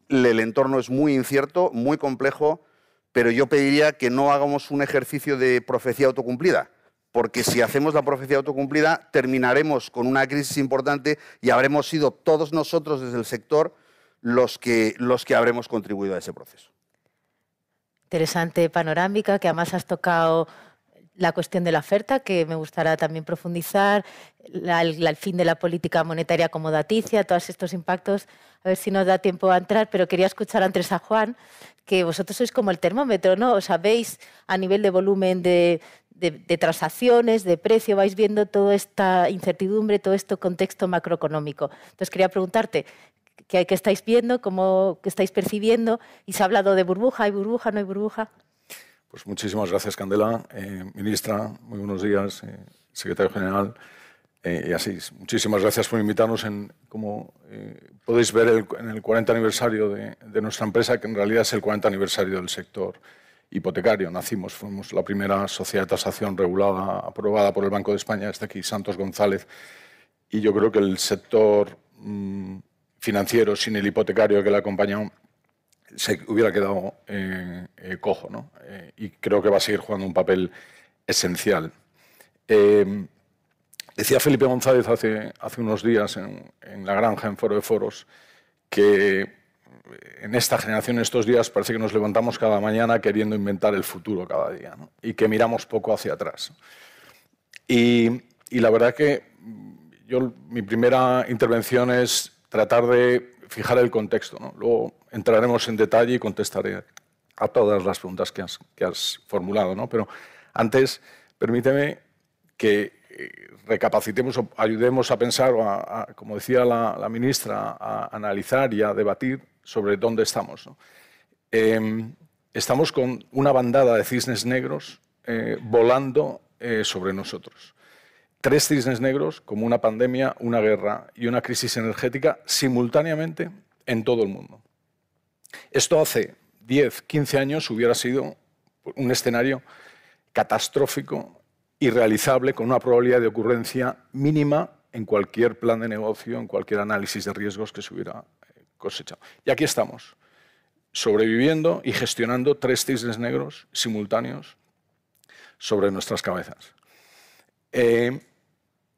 Speaker 9: el entorno es muy incierto, muy complejo, pero yo pediría que no hagamos un ejercicio de profecía autocumplida, porque si hacemos la profecía autocumplida terminaremos con una crisis importante y habremos sido todos nosotros desde el sector los que, los que habremos contribuido a ese proceso
Speaker 6: interesante panorámica, que además has tocado la cuestión de la oferta, que me gustará también profundizar, el, fin de la política monetaria acomodaticia, todos estos impactos, a ver si nos da tiempo a entrar, pero quería escuchar antes a Juan, que vosotros sois como el termómetro, ¿no? Os sabéis a nivel de volumen de, de, transacciones, de precio, vais viendo toda esta incertidumbre, todo este contexto macroeconómico. Entonces quería preguntarte, ¿Qué, estáis viendo? ¿Cómo qué estáis percibiendo? Y se ha hablado de burbuja, ¿hay burbuja, no hay burbuja?
Speaker 10: Pues muchísimas gracias, Candela. Eh, ministra, muy buenos días. Eh, secretario general. Eh, y así, muchísimas gracias por invitarnos. En, como podéis ver en el 40 aniversario de, nuestra empresa, que en realidad es el 40 aniversario del sector hipotecario. Nacimos, fuimos la primera sociedad de tasación regulada, aprobada por el Banco de España, este aquí, Santos González. Y yo creo que el sector mm, financiero, sin el hipotecario que le acompañó, se hubiera quedado eh, eh, cojo. ¿no? Eh, y creo que va a seguir jugando un papel esencial. decía Felipe González hace, unos días en, en La Granja, en Foro de Foros, que en esta generación, estos días, parece que nos levantamos cada mañana queriendo inventar el futuro cada día y que miramos poco hacia atrás. Y, la verdad que yo, mi primera intervención es tratar de fijar el contexto. Luego entraremos en detalle y contestaré a todas las preguntas que has, formulado. ¿no? Pero antes, permíteme que eh, recapacitemos o ayudemos a pensar, o como decía la, la, ministra, a analizar y a debatir sobre dónde estamos. Em, estamos con una bandada de cisnes negros eh, volando eh, sobre nosotros. Tres cisnes negros como una pandemia, una guerra y una crisis energética simultáneamente en todo el mundo. Esto hace 10, 15 años hubiera sido un escenario catastrófico, irrealizable, con una probabilidad de ocurrencia mínima en cualquier plan de negocio, en cualquier análisis de riesgos que se hubiera y aquí estamos, sobreviviendo y gestionando tres cisnes negros simultáneos sobre nuestras cabezas. Eh,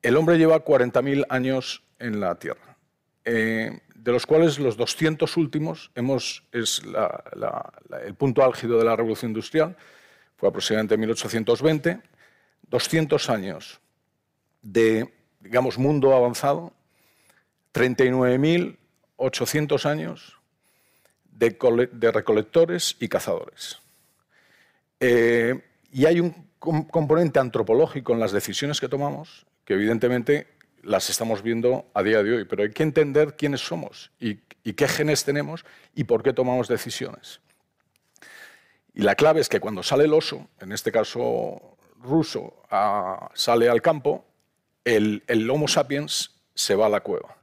Speaker 10: el hombre lleva 40.000 años en la Tierra, eh, de los cuales los 200 últimos hemos, es el punto álgido de la revolución industrial, fue aproximadamente 1820, 200 años de, digamos, mundo avanzado, 39.000 800 años de, recolectores y cazadores. Eh, y hay un componente antropológico en las decisiones que tomamos, que evidentemente las estamos viendo a día de hoy, pero hay que entender quiénes somos y, qué genes tenemos y por qué tomamos decisiones. Y la clave es que cuando sale el oso, en este caso ruso, sale al campo, el Homo sapiens se va a la cueva.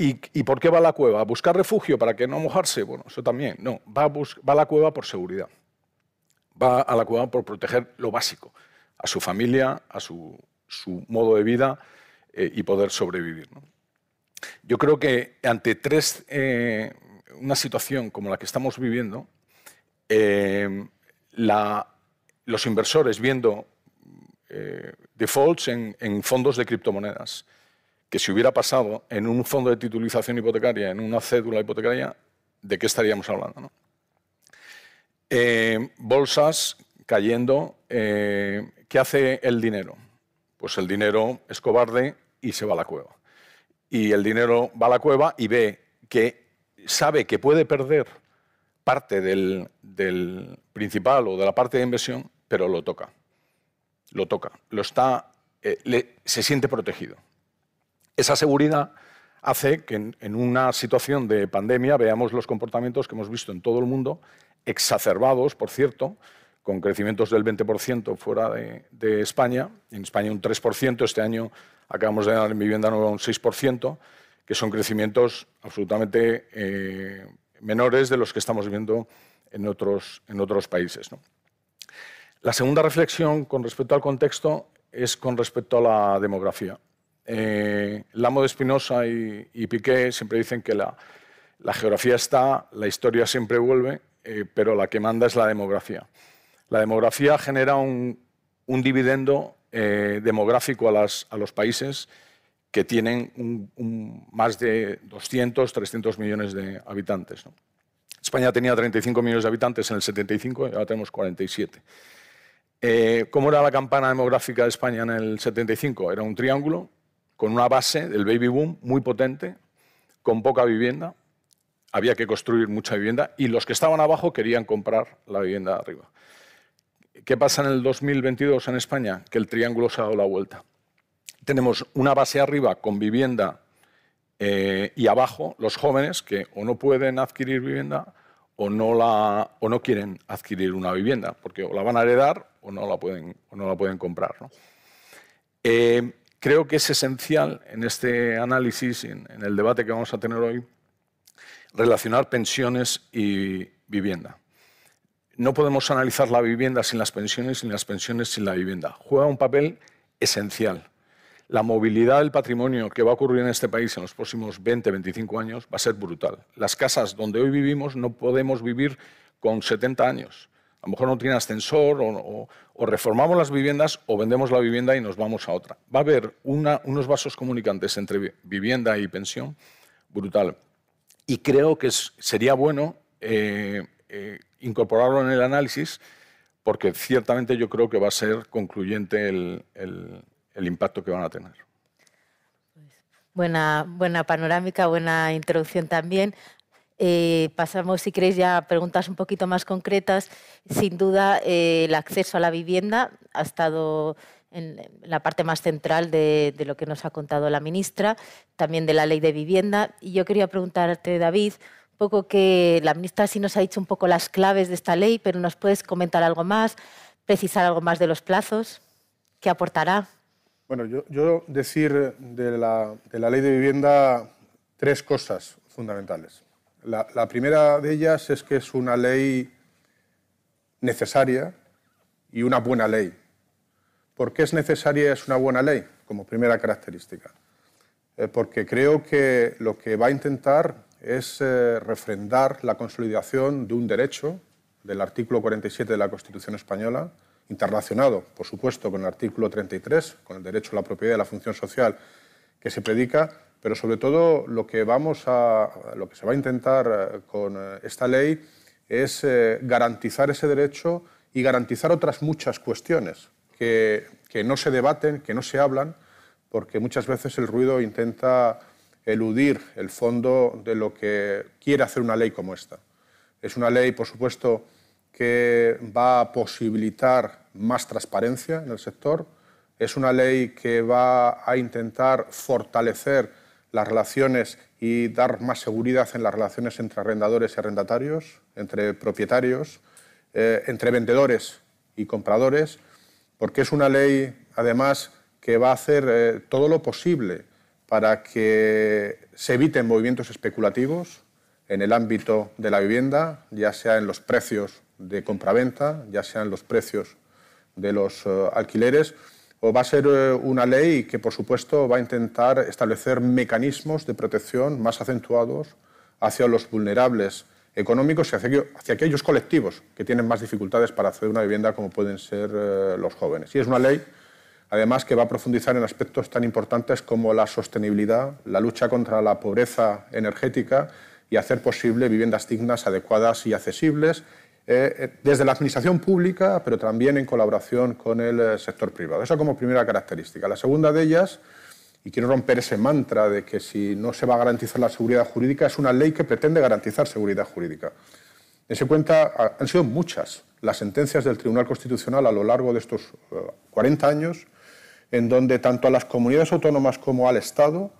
Speaker 10: ¿Y, por qué va a la cueva? ¿A buscar refugio para que no mojarse? Bueno, eso también. No, va a, la cueva por seguridad. Va a la cueva por proteger lo básico, a su familia, a su, modo de vida eh, y poder sobrevivir. Yo creo que ante tres, eh, una situación como la que estamos viviendo, eh, los inversores viendo defaults en fondos de criptomonedas, que si hubiera pasado en un fondo de titulización hipotecaria, en una cédula hipotecaria, ¿de qué estaríamos hablando? Bolsas cayendo. ¿Qué hace el dinero? Pues el dinero es cobarde y se va a la cueva. Y el dinero va a la cueva y ve que sabe que puede perder parte del, principal o de la parte de inversión, pero lo toca. Lo toca. Lo está, eh, se siente protegido. Esa seguridad hace que en, una situación de pandemia veamos los comportamientos que hemos visto en todo el mundo, exacerbados, por cierto, con crecimientos del 20% fuera de, España, en España un 3%, este año acabamos de dar en vivienda nueva un 6%, que son crecimientos absolutamente eh, menores de los que estamos viendo en otros, países. La segunda reflexión con respecto al contexto es con respecto a la demografía. Eh, Lamo de Espinosa y, Piqué siempre dicen que la, geografía está, la historia siempre vuelve, eh, pero la que manda es la demografía. La demografía genera un, dividendo eh, demográfico a, los países que tienen más de 200, 300 millones de habitantes. España tenía 35 millones de habitantes en el 75 y ahora tenemos 47. ¿Cómo era la campana demográfica de España en el 75? Era un triángulo con una base del baby boom muy potente, con poca vivienda, había que construir mucha vivienda y los que estaban abajo querían comprar la vivienda arriba. ¿Qué pasa en el 2022 en España? Que el triángulo se ha dado la vuelta. Tenemos una base arriba con vivienda eh, y abajo los jóvenes que o no pueden adquirir vivienda o no, quieren adquirir una vivienda, porque o la van a heredar o no la pueden, o no la pueden comprar. Eh, creo que es esencial en este análisis, en el debate que vamos a tener hoy, relacionar pensiones y vivienda. No podemos analizar la vivienda sin las pensiones ni las pensiones sin la vivienda. Juega un papel esencial la movilidad del patrimonio que va a ocurrir en este país en los próximos 20, 25 años va a ser brutal. Las casas donde hoy vivimos no podemos vivir con 70 años. A lo mejor no tiene ascensor o, reformamos las viviendas o vendemos la vivienda y nos vamos a otra. Va a haber unos vasos comunicantes entre vivienda y pensión brutal. Y creo que sería bueno eh, eh, incorporarlo en el análisis porque ciertamente yo creo que va a ser concluyente el impacto que van a tener.
Speaker 6: Buena, buena panorámica, buena introducción también. Eh, pasamos, si queréis, ya a preguntas un poquito más concretas. Sin duda, eh, el acceso a la vivienda ha estado en la parte más central de, lo que nos ha contado la ministra, también de la ley de vivienda. Y yo quería preguntarte, David, poco que la ministra sí nos ha dicho un poco las claves de esta ley, pero ¿nos puedes comentar algo más, precisar algo más de los plazos? ¿Qué aportará?
Speaker 7: Bueno, yo, decir de la, ley de vivienda tres cosas fundamentales. La, primera de ellas es que es una ley necesaria y una buena ley. ¿Por qué es necesaria y es una buena ley? Como primera característica. Eh, porque creo que lo que va a intentar es eh, refrendar la consolidación de un derecho del artículo 47 de la Constitución española, interrelacionado, por supuesto, con el artículo 33, con el derecho a la propiedad y la función social que se predica, pero sobre todo lo que, vamos a, lo que se va a intentar eh, con eh, esta ley es garantizar ese derecho y garantizar otras muchas cuestiones que, que no se debaten, que no se hablan, porque muchas veces el ruido intenta eludir el fondo de lo que quiere hacer una ley como esta. Es una ley, por supuesto, que va a posibilitar más transparencia en el sector. Es una ley que va a intentar fortalecer las relaciones y dar más seguridad en las relaciones entre arrendadores y arrendatarios, entre propietarios, eh, entre vendedores y compradores, porque es una ley, además, que va a hacer eh, todo lo posible para que se eviten movimientos especulativos en el ámbito de la vivienda, ya sea en los precios de compraventa, ya sean los precios de los eh, alquileres, o va a ser eh, una ley que, por supuesto, va a intentar establecer mecanismos de protección más acentuados hacia los vulnerables económicos y hacia, aquellos colectivos que tienen más dificultades para acceder a una vivienda, como pueden ser eh, los jóvenes. Y es una ley, además, que va a profundizar en aspectos tan importantes como la sostenibilidad, la lucha contra la pobreza energética y hacer posible viviendas dignas, adecuadas y accesibles eh, eh, desde la administración pública, pero también en colaboración con el eh, sector privado. Esa como primera característica. La segunda de ellas, y quiero romper ese mantra de que si no se va a garantizar la seguridad jurídica, es una ley que pretende garantizar seguridad jurídica. se cuenta, han sido muchas las sentencias del Tribunal Constitucional a lo largo de estos 40 años, en donde tanto a las comunidades autónomas como al Estado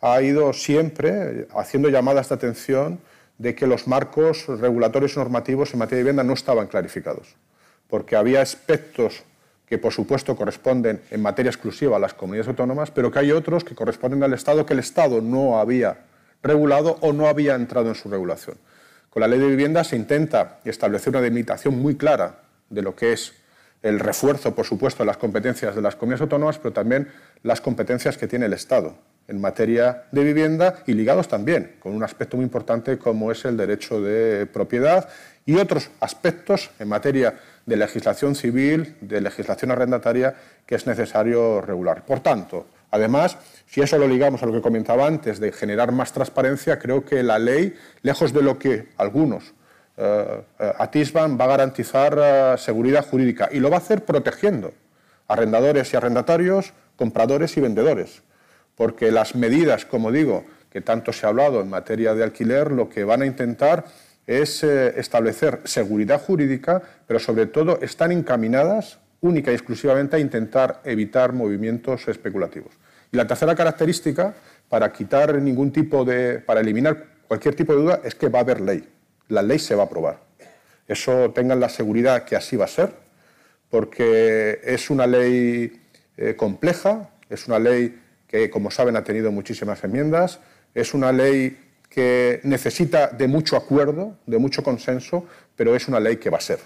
Speaker 7: ha ido siempre haciendo llamadas de atención de que los marcos regulatorios normativos en materia de vivienda no estaban clarificados, porque había aspectos que por supuesto corresponden en materia exclusiva a las comunidades autónomas, pero que hay otros que corresponden al Estado que el Estado no había regulado o no había entrado en su regulación. Con la ley de vivienda se intenta establecer una delimitación muy clara de lo que es el refuerzo, por supuesto, de las competencias de las comunidades autónomas, pero también las competencias que tiene el Estado en materia de vivienda y ligados también con un aspecto muy importante como es el derecho de propiedad y otros aspectos en materia de legislación civil, de legislación arrendataria que es necesario regular. Por tanto, además, si eso lo ligamos a lo que comentaba antes de generar más transparencia, creo que la ley, lejos de lo que algunos atisban, va a garantizar eh, seguridad jurídica y lo va a hacer protegiendo arrendadores y arrendatarios, compradores y vendedores porque las medidas, como digo, que tanto se ha hablado en materia de alquiler, lo que van a intentar es eh, establecer seguridad jurídica, pero sobre todo están encaminadas única y exclusivamente a intentar evitar movimientos especulativos. Y la tercera característica, para quitar ningún tipo de, para eliminar cualquier tipo de duda, es que va a haber ley. La ley se va a aprobar. Eso tengan la seguridad que así va a ser, porque es una ley eh, compleja, es una ley que, como saben, ha tenido muchísimas enmiendas, es una ley que necesita de mucho acuerdo, de mucho consenso, pero es una ley que va a ser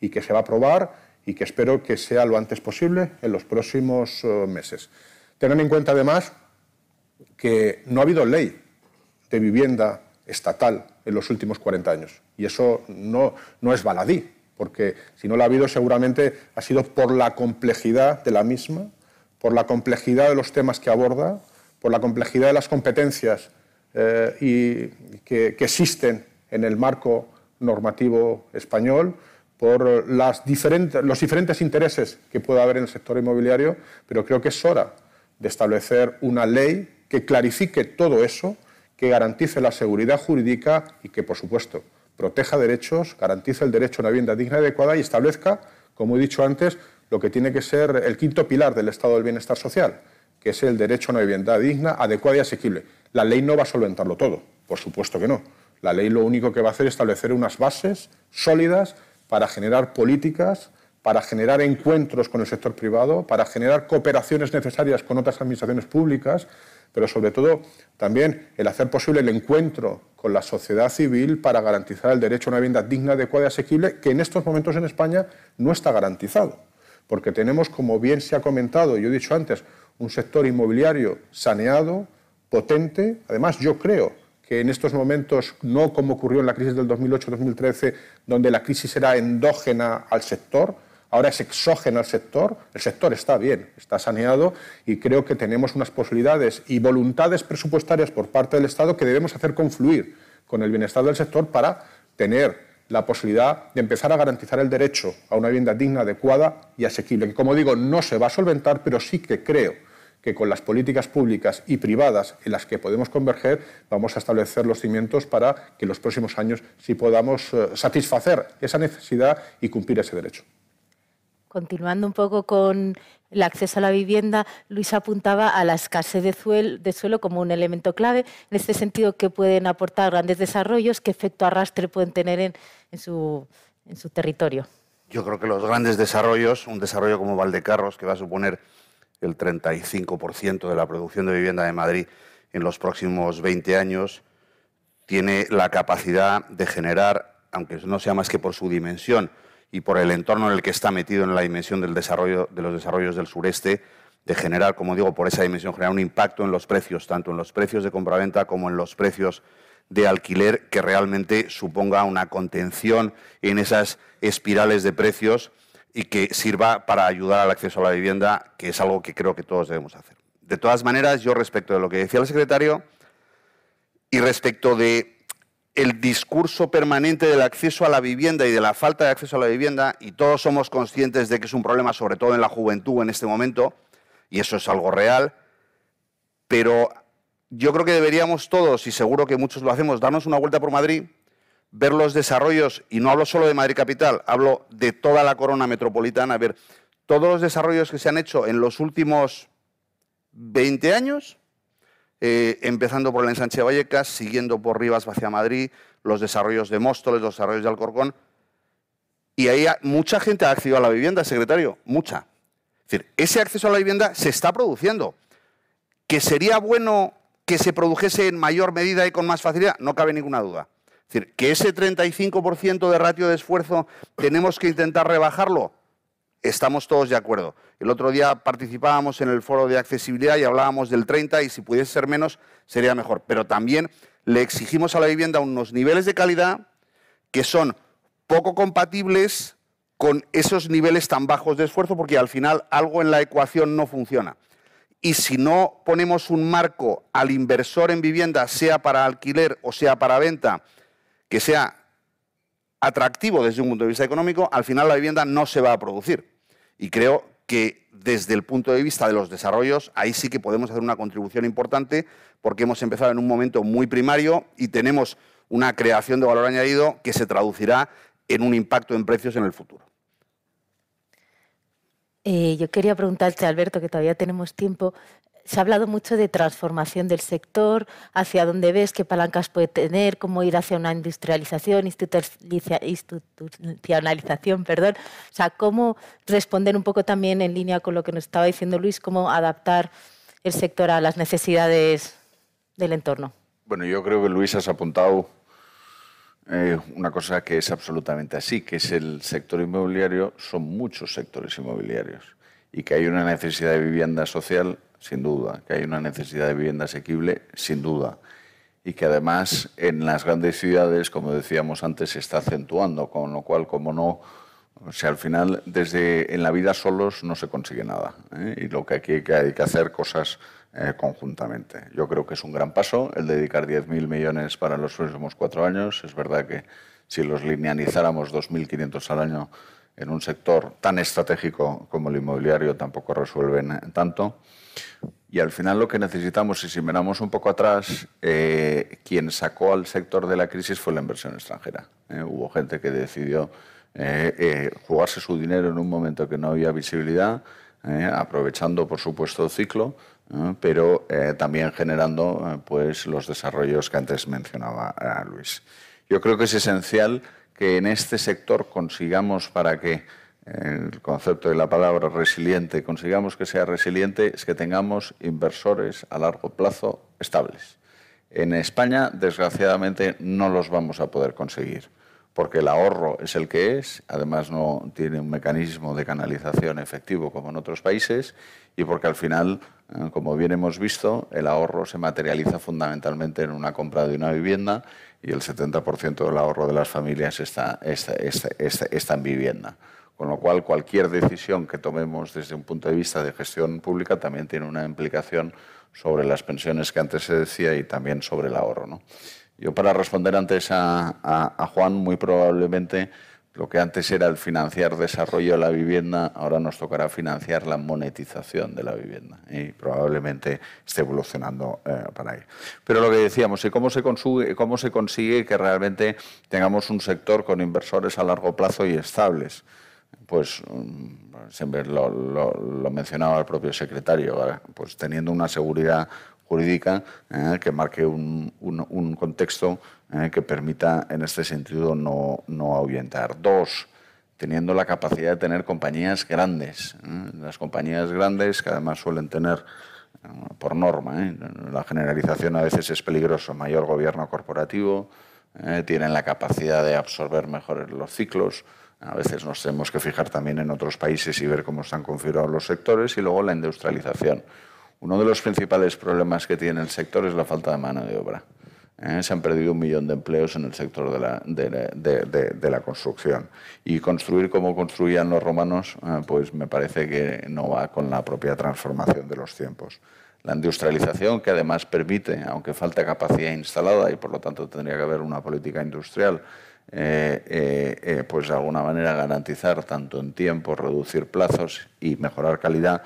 Speaker 7: y que se va a aprobar y que espero que sea lo antes posible en los próximos eh, meses. Tengan en cuenta, además, que no ha habido ley de vivienda estatal en los últimos 40 años. Y eso no, no es baladí, porque si no la ha habido seguramente ha sido por la complejidad de la misma, por la complejidad de los temas que aborda, por la complejidad de las competencias eh, y que, existen en el marco normativo español, por las diferentes, los diferentes intereses que pueda haber en el sector inmobiliario, pero creo que es hora de establecer una ley que clarifique todo eso, que garantice la seguridad jurídica y que, por supuesto, proteja derechos, garantice el derecho a una vivienda digna y adecuada y establezca, como he dicho antes, lo que tiene que ser el quinto pilar del Estado del Bienestar Social, que es el derecho a una vivienda digna, adecuada y asequible. La ley no va a solventarlo todo, por supuesto que no. La ley lo único que va a hacer es establecer unas bases sólidas para generar políticas para generar encuentros con el sector privado, para generar cooperaciones necesarias con otras administraciones públicas, pero sobre todo también el hacer posible el encuentro con la sociedad civil para garantizar el derecho a una vivienda digna, adecuada y asequible, que en estos momentos en España no está garantizado. Porque tenemos, como bien se ha comentado, yo he dicho antes, un sector inmobiliario saneado, potente. Además, yo creo que en estos momentos, no como ocurrió en la crisis del 2008-2013, donde la crisis era endógena al sector, ahora es exógeno al sector, el sector está bien, está saneado y creo que tenemos unas posibilidades y voluntades presupuestarias por parte del Estado que debemos hacer confluir con el bienestar del sector para tener la posibilidad de empezar a garantizar el derecho a una vivienda digna, adecuada y asequible, que como digo no se va a solventar, pero sí que creo que con las políticas públicas y privadas en las que podemos converger vamos a establecer los cimientos para que en los próximos años sí podamos eh, satisfacer esa necesidad y cumplir ese derecho.
Speaker 6: Continuando un poco con el acceso a la vivienda, Luis apuntaba a la escasez de, suelo como un elemento clave. En este sentido, ¿qué pueden aportar grandes desarrollos? ¿Qué efecto arrastre pueden tener en, su, en su territorio?
Speaker 9: Yo creo que los grandes desarrollos, un desarrollo como Valdecarros, que va a suponer el 35% de la producción de vivienda de Madrid en los próximos 20 años, tiene la capacidad de generar, aunque no sea más que por su dimensión, y por el entorno en el que está metido en la dimensión del desarrollo, de los desarrollos del sureste, de generar, como digo, por esa dimensión, generar un impacto en los precios, tanto en los precios de compraventa como en los precios de alquiler, que realmente suponga una contención en esas espirales de precios y que sirva para ayudar al acceso a la vivienda, que es algo que creo que todos debemos hacer. De todas maneras, yo respecto de lo que decía el secretario y respecto de el discurso permanente del acceso a la vivienda y de la falta de acceso a la vivienda, y todos somos conscientes de que es un problema, sobre todo en la juventud en este momento, y eso es algo real, pero yo creo que deberíamos todos, y seguro que muchos lo hacemos, darnos una vuelta por Madrid, ver los desarrollos, y no hablo solo de Madrid Capital, hablo de toda la corona metropolitana, ver todos los desarrollos que se han hecho en los últimos 20 años, eh, empezando por el ensanche de Vallecas, siguiendo por Rivas hacia Madrid, los desarrollos de Móstoles, los desarrollos de Alcorcón. Y ahí mucha gente ha accedido a la vivienda, secretario, mucha. Es decir, ese acceso a la vivienda se está produciendo. ¿Que sería bueno que se produjese en mayor medida y con más facilidad? No cabe ninguna duda. Es decir, que ese 35% de ratio de esfuerzo tenemos que intentar rebajarlo estamos todos de acuerdo. El otro día participábamos en el foro de accesibilidad y hablábamos del 30 y si pudiese ser menos sería mejor. Pero también le exigimos a la vivienda unos niveles de calidad que son poco compatibles con esos niveles tan bajos de esfuerzo porque al final algo en la ecuación no funciona. Y si no ponemos un marco al inversor en vivienda, sea para alquiler o sea para venta, que sea atractivo desde un punto de vista económico, al final la vivienda no se va a producir. Y creo que desde el punto de vista de los desarrollos, ahí sí que podemos hacer una contribución importante porque hemos empezado en un momento muy primario y tenemos una creación de valor añadido que se traducirá en un impacto en precios en el futuro.
Speaker 6: Eh, yo quería preguntarte, Alberto, que todavía tenemos tiempo, se ha hablado mucho de transformación del sector, hacia dónde ves, qué palancas puede tener, cómo ir hacia una industrialización, institucionalización, perdón. O sea, cómo responder un poco también en línea con lo que nos estaba diciendo Luis, cómo adaptar el sector a las necesidades del entorno.
Speaker 8: Bueno, yo creo que Luis has apuntado eh, una cosa que es absolutamente así, que es el sector inmobiliario, son muchos sectores inmobiliarios y que hay una necesidad de vivienda social, sin duda, que hay una necesidad de vivienda asequible, sin duda, y que además en las grandes ciudades, como decíamos antes, se está acentuando, con lo cual, como no, o al final, desde en la vida solos no se consigue nada, ¿eh? y lo que aquí hay que, hay que hacer cosas eh, conjuntamente. Yo creo que es un gran paso el dedicar 10.000 millones para los próximos cuatro años. Es verdad que si los linealizáramos 2.500 al año en un sector tan estratégico como el inmobiliario tampoco resuelven tanto. Y al final lo que necesitamos, y si miramos un poco atrás, eh, quien sacó al sector de la crisis fue la inversión extranjera. Eh. hubo gente que decidió jugarse su dinero en un momento que no había visibilidad, aprovechando, por supuesto, el ciclo, pero eh, también generando eh, pues, los desarrollos que antes mencionaba eh, Luis. Yo creo que es esencial que en este sector consigamos para que el concepto de la palabra resiliente, consigamos que sea resiliente, es que tengamos inversores a largo plazo estables. En España, desgraciadamente, no los vamos a poder conseguir, porque el ahorro es el que es, además no tiene un mecanismo de canalización efectivo como en otros países, y porque al final eh, como bien hemos visto, el ahorro se materializa fundamentalmente en una compra de una vivienda y el 70% del ahorro de las familias está, está, en vivienda. Con lo cual, cualquier decisión que tomemos desde un punto de vista de gestión pública también tiene una implicación sobre las pensiones que antes se decía y también sobre el ahorro. ¿no? Yo, para responder antes a, Juan, muy probablemente lo que antes era el financiar desarrollo de la vivienda, ahora nos tocará financiar la monetización de la vivienda y probablemente esté evolucionando eh, para ahí. Pero lo que decíamos, ¿y cómo se, consigue, cómo se consigue que realmente tengamos un sector con inversores a largo plazo y estables? Pues mm, siempre lo, mencionaba el propio secretario, pues teniendo una seguridad jurídica eh, que marque un, un contexto eh, que permita en este sentido no, no ahuyentar. Dos, teniendo la capacidad de tener compañías grandes. ¿eh? Las compañías grandes, que además suelen tener, por norma, la generalización a veces es peligroso, mayor gobierno corporativo, tienen la capacidad de absorber mejor los ciclos. A veces nos tenemos que fijar también en otros países y ver cómo están configurados los sectores. Y luego la industrialización. Uno de los principales problemas que tiene el sector es la falta de mano de obra. ¿eh? se han perdido un millón de empleos en el sector de la, de, la construcción. Y construir como construían los romanos, eh, pues me parece que no va con la propia transformación de los tiempos. La industrialización, que además permite, aunque falta capacidad instalada y por lo tanto tendría que haber una política industrial, eh, pues de alguna manera garantizar tanto en tiempo, reducir plazos y mejorar calidad,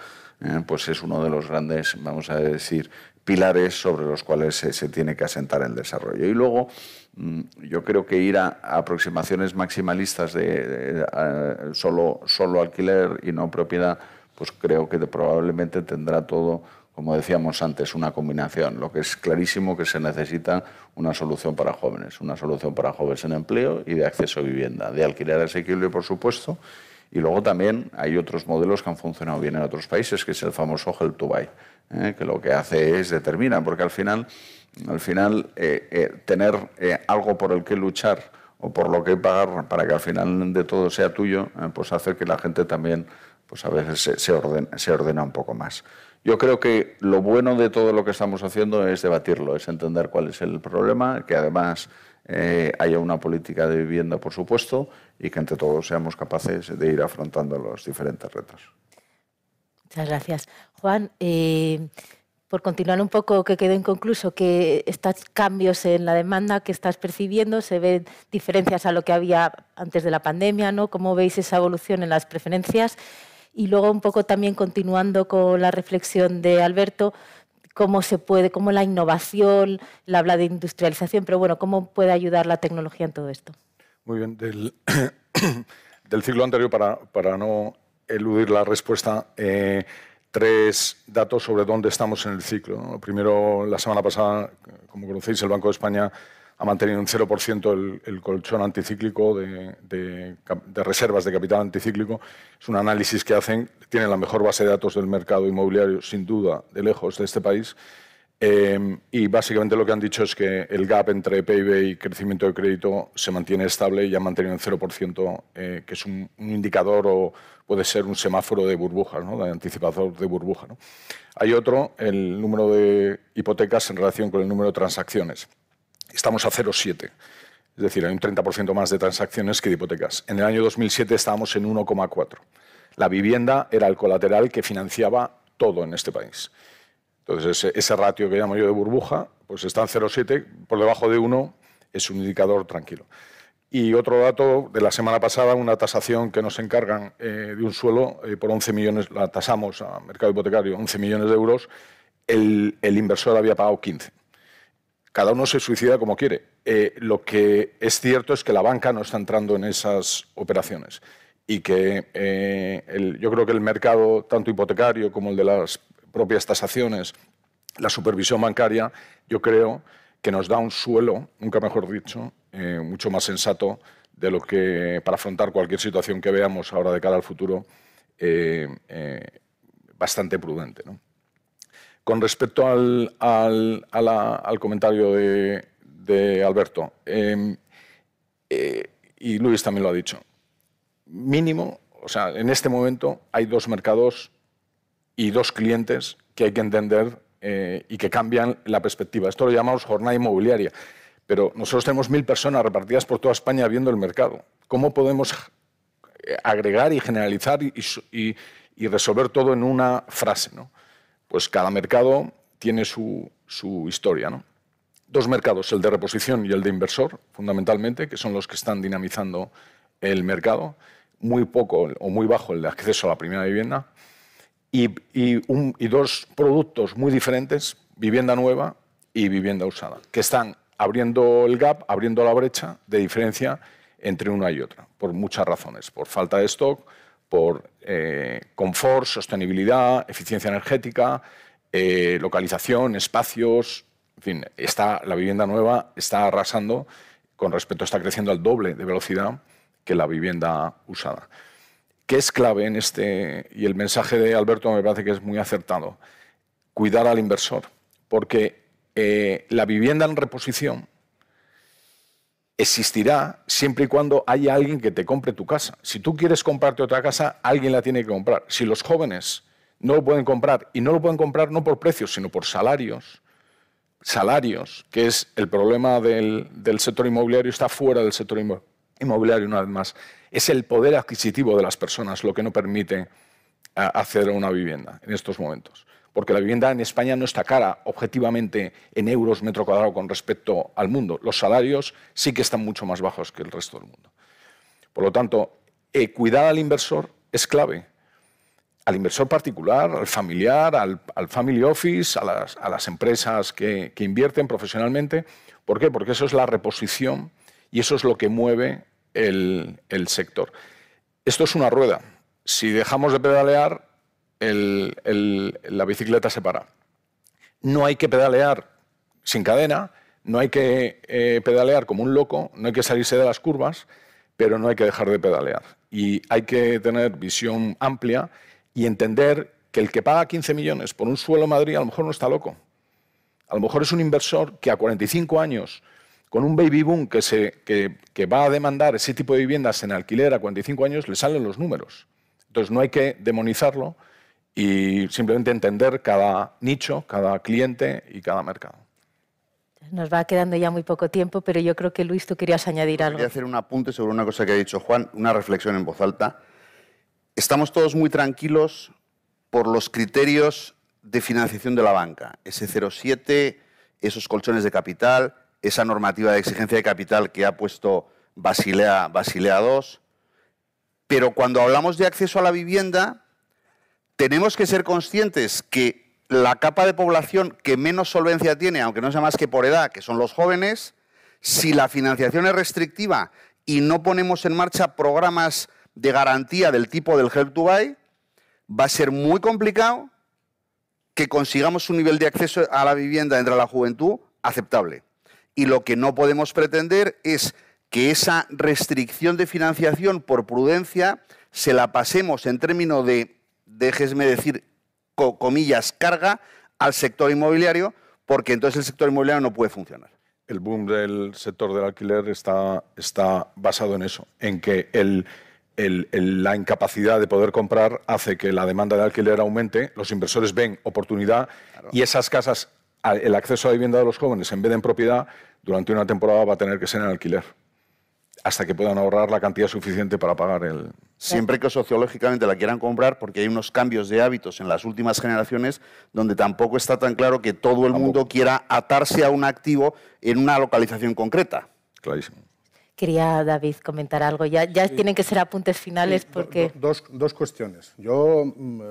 Speaker 8: pues es uno de los grandes, vamos a decir, pilares sobre los cuales se, tiene que asentar el desarrollo. Y luego, mm, yo creo que ir a, aproximaciones maximalistas de, solo, solo alquiler y no propiedad, pues creo que probablemente tendrá todo, como decíamos antes, una combinación. Lo que es clarísimo que se necesita una solución para jóvenes, una solución para jóvenes en empleo y de acceso a vivienda, de alquiler asequible, por supuesto. Y luego también hay otros modelos que han funcionado bien en otros países, que es el famoso Help to ¿eh? que lo que hace es determina, porque al final, al final eh, eh, tener algo por el que luchar o por lo que pagar para que al final de todo sea tuyo, pues hace que la gente también pues a veces se, se, se ordena un poco más. Yo creo que lo bueno de todo lo que estamos haciendo es debatirlo, es entender cuál es el problema, que además haya una política de vivienda, por supuesto, y que entre todos seamos capaces de ir afrontando los diferentes retos.
Speaker 6: Muchas gracias. Juan, eh, por continuar un poco, que quedó inconcluso, que estos cambios en la demanda que estás percibiendo, se ven diferencias a lo que había antes de la pandemia, ¿no? ¿Cómo veis esa evolución en las preferencias? Y luego un poco también continuando con la reflexión de Alberto, cómo se puede, cómo la innovación, la habla de industrialización, pero bueno, cómo puede ayudar la tecnología en todo esto.
Speaker 10: Muy bien, del, ciclo anterior, para, para no eludir la respuesta. Eh, tres datos sobre dónde estamos en el ciclo. Primero, la semana pasada, como conocéis, el Banco de España ha mantenido un 0% el, colchón anticíclico de, reservas de capital anticíclico. Es un análisis que hacen, tienen la mejor base de datos del mercado inmobiliario, sin duda, de lejos, de este país. Eh, y básicamente lo que han dicho es que el gap entre PIB y crecimiento de crédito se mantiene estable y ha mantenido en 0%, eh, que es un, indicador o puede ser un semáforo de burbujas, ¿no? de anticipador de burbuja. Hay otro, el número de hipotecas en relación con el número de transacciones. Estamos a 0,7. Es decir, hay un 30% más de transacciones que de hipotecas. En el año 2007 estábamos en 1,4. La vivienda era el colateral que financiaba todo en este país. Entonces, ese, ratio que llamo yo de burbuja, pues está en 0,7, por debajo de 1 es un indicador tranquilo. Y otro dato de la semana pasada, una tasación que nos encargan eh, de un suelo eh, por 11 millones, la tasamos a mercado hipotecario 11 millones de euros, el, inversor había pagado 15. Cada uno se suicida como quiere. Eh, lo que es cierto es que la banca no está entrando en esas operaciones y que yo creo que el mercado, tanto hipotecario como el de las propias tasaciones, la supervisión bancaria, yo creo que nos da un suelo, nunca mejor dicho, eh, mucho más sensato de lo que para afrontar cualquier situación que veamos ahora de cara al futuro, eh, eh, bastante prudente. Con respecto al, comentario de, de Alberto, em, y Luis también lo ha dicho, mínimo, o sea, en este momento hay dos mercados y dos clientes que hay que entender eh, y que cambian la perspectiva. Esto lo llamamos jornada inmobiliaria. Pero nosotros tenemos mil personas repartidas por toda España viendo el mercado. ¿Cómo podemos eh, agregar y generalizar y, resolver todo en una frase? ¿no? Pues cada mercado tiene su, historia. ¿no? Dos mercados, el de reposición y el de inversor, fundamentalmente, que son los que están dinamizando el mercado. Muy poco o muy bajo el de acceso a la primera vivienda y, dos productos muy diferentes, vivienda nueva y vivienda usada, que están abriendo el gap, abriendo la brecha de diferencia entre una y otra, por muchas razones, por falta de stock, por eh, confort, sostenibilidad, eficiencia energética, eh, localización, espacios, en fin, está, la vivienda nueva está arrasando con respecto, está creciendo al doble de velocidad que la vivienda usada. ¿Qué es clave en este, y el mensaje de Alberto me parece que es muy acertado, cuidar al inversor, porque eh, la vivienda en reposición existirá siempre y cuando haya alguien que te compre tu casa. Si tú quieres comprarte otra casa, alguien la tiene que comprar. Si los jóvenes no lo pueden comprar, y no lo pueden comprar no por precios, sino por salarios, salarios, que es el problema del, sector inmobiliario, está fuera del sector inmobiliario una vez más es el poder adquisitivo de las personas lo que no permite hacer una vivienda en estos momentos. Porque la vivienda en España no está cara objetivamente en euros metro cuadrado con respecto al mundo. Los salarios sí que están mucho más bajos que el resto del mundo. Por lo tanto, eh, cuidar al inversor es clave. Al inversor particular, al familiar, al, family office, a las, empresas que, que invierten profesionalmente. ¿Por qué? Porque eso es la reposición y eso es lo que mueve el, sector. Esto es una rueda. Si dejamos de pedalear, la bicicleta se para. No hay que pedalear sin cadena, no hay que eh, pedalear como un loco, no hay que salirse de las curvas, pero no hay que dejar de pedalear. Y hay que tener visión amplia y entender que el que paga 15 millones por un suelo en Madrid a lo mejor no está loco. A lo mejor es un inversor que a 45 años con un baby boom que, que, va a demandar ese tipo de viviendas en alquiler a 45 años, le salen los números. Entonces no hay que demonizarlo y simplemente entender cada nicho, cada cliente y cada mercado.
Speaker 6: Nos va quedando ya muy poco tiempo, pero yo creo que Luis, tú querías añadir algo.
Speaker 9: Quería hacer un apunte sobre una cosa que ha dicho Juan, una reflexión en voz alta. Estamos todos muy tranquilos por los criterios de financiación de la banca, ese 07, esos colchones de capital, esa normativa de exigencia de capital que ha puesto Basilea, Basilea II. Pero cuando hablamos de acceso a la vivienda, tenemos que ser conscientes que la capa de población que menos solvencia tiene, aunque no sea más que por edad, que son los jóvenes, si la financiación es restrictiva y no ponemos en marcha programas de garantía del tipo del Help to Buy, va a ser muy complicado que consigamos un nivel de acceso a la vivienda entre la juventud aceptable. Y lo que no podemos pretender es que esa restricción de financiación por prudencia se la pasemos en términos de, déjesme decir, comillas, carga al sector inmobiliario, porque entonces el sector inmobiliario no puede funcionar.
Speaker 10: El boom del sector del alquiler está, está basado en eso, en que el, la incapacidad de poder comprar hace que la demanda de alquiler aumente, los inversores ven oportunidad y esas casas, el acceso a vivienda de los jóvenes en vez de en propiedad, durante una temporada va a tener que ser en alquiler hasta que puedan ahorrar la cantidad suficiente para pagar el...
Speaker 9: Siempre que sociológicamente la quieran comprar, porque hay unos cambios de hábitos en las últimas generaciones donde tampoco está tan claro que todo el mundo quiera atarse a un activo en una localización concreta.
Speaker 10: Clarísimo.
Speaker 6: Quería, David, comentar algo. Ya, ya tienen que ser apuntes finales porque...
Speaker 7: dos, dos, cuestiones. Yo, mm,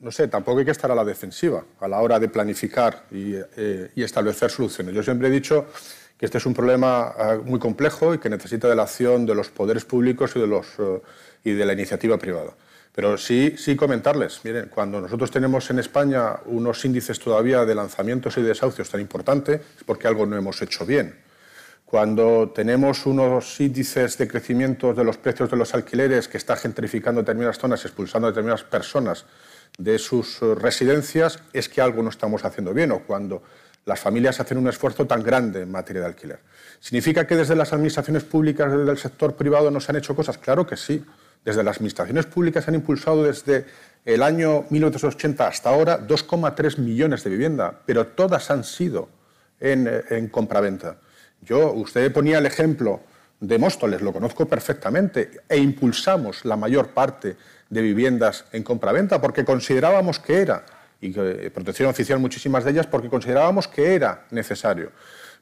Speaker 7: no, sé, tampoco hay que estar a la defensiva a la hora de planificar y, eh, y establecer soluciones. Yo siempre he dicho este es un problema ah, muy complejo y que necesita de la acción de los poderes públicos y de, los, eh, y de la iniciativa privada. Pero sí, sí comentarles, miren, cuando nosotros tenemos en España unos índices todavía de lanzamientos y desahucios tan importantes, es porque algo no hemos hecho bien. Cuando tenemos unos índices de crecimiento de los precios de los alquileres que está gentrificando determinadas zonas, expulsando a determinadas personas de sus eh, residencias, es que algo no estamos haciendo bien. O cuando las familias hacen un esfuerzo tan grande en materia de alquiler. ¿Significa que desde las administraciones públicas, desde el sector privado, no se han hecho cosas? Claro que sí. Desde las administraciones públicas se han impulsado desde el año 1980 hasta ahora 2,3 millones de viviendas, pero todas han sido en, en compraventa. Yo, usted ponía el ejemplo de Móstoles, lo conozco perfectamente, e impulsamos la mayor parte de viviendas en compraventa porque considerábamos que era y protección oficial muchísimas de ellas porque considerábamos que era necesario.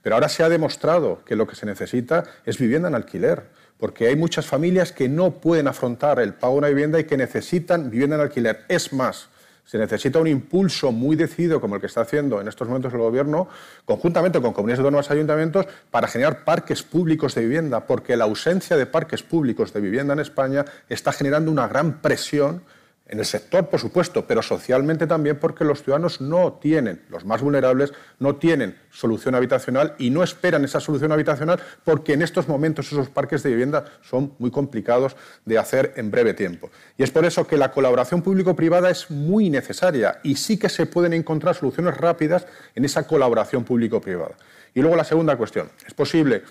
Speaker 7: Pero ahora se ha demostrado que lo que se necesita es vivienda en alquiler, porque hay muchas familias que no pueden afrontar el pago de una vivienda y que necesitan vivienda en alquiler. Es más, se necesita un impulso muy decidido, como el que está haciendo en estos momentos el Gobierno, conjuntamente con comunidades autónomas y ayuntamientos, para generar parques públicos de vivienda, porque la ausencia de parques públicos de vivienda en España está generando una gran presión en el sector, por supuesto, pero socialmente también porque los ciudadanos no tienen, los más vulnerables, no tienen solución habitacional y no esperan esa solución habitacional porque en estos momentos esos parques de vivienda son muy complicados de hacer en breve tiempo. Y es por eso que la colaboración público-privada es muy necesaria y sí que se pueden encontrar soluciones rápidas en esa colaboración público-privada. Y luego la segunda cuestión. ¿Es posible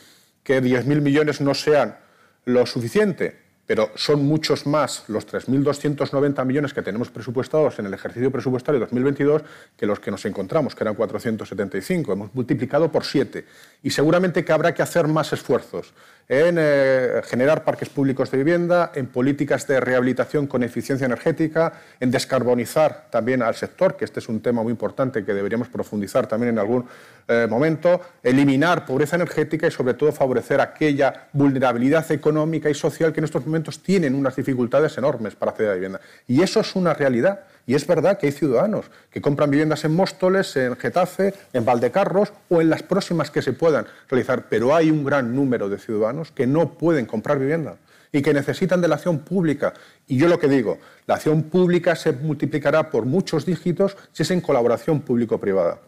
Speaker 7: que 10.000 millones no sean lo suficiente? Pero son muchos más los 3.290 millones que tenemos presupuestados en el ejercicio presupuestario 2022 que los que nos encontramos, que eran 475. Hemos multiplicado por siete. Y seguramente que habrá que hacer más esfuerzos en eh, generar parques públicos de vivienda, en políticas de rehabilitación con eficiencia energética, en descarbonizar también al sector, que este es un tema muy importante que deberíamos profundizar también en algún eh, momento, eliminar pobreza energética y sobre todo favorecer aquella vulnerabilidad económica y social que en estos momentos tienen unas dificultades enormes para acceder a vivienda. Y eso es una realidad. Y es verdad que hay ciudadanos que compran viviendas en Móstoles, en Getafe, en Valdecarros o en las próximas que se puedan realizar, pero hay un gran número de ciudadanos que no pueden comprar vivienda y que necesitan de la acción pública. Y yo lo que digo, la acción pública se multiplicará por muchos dígitos si es en colaboración público-privada.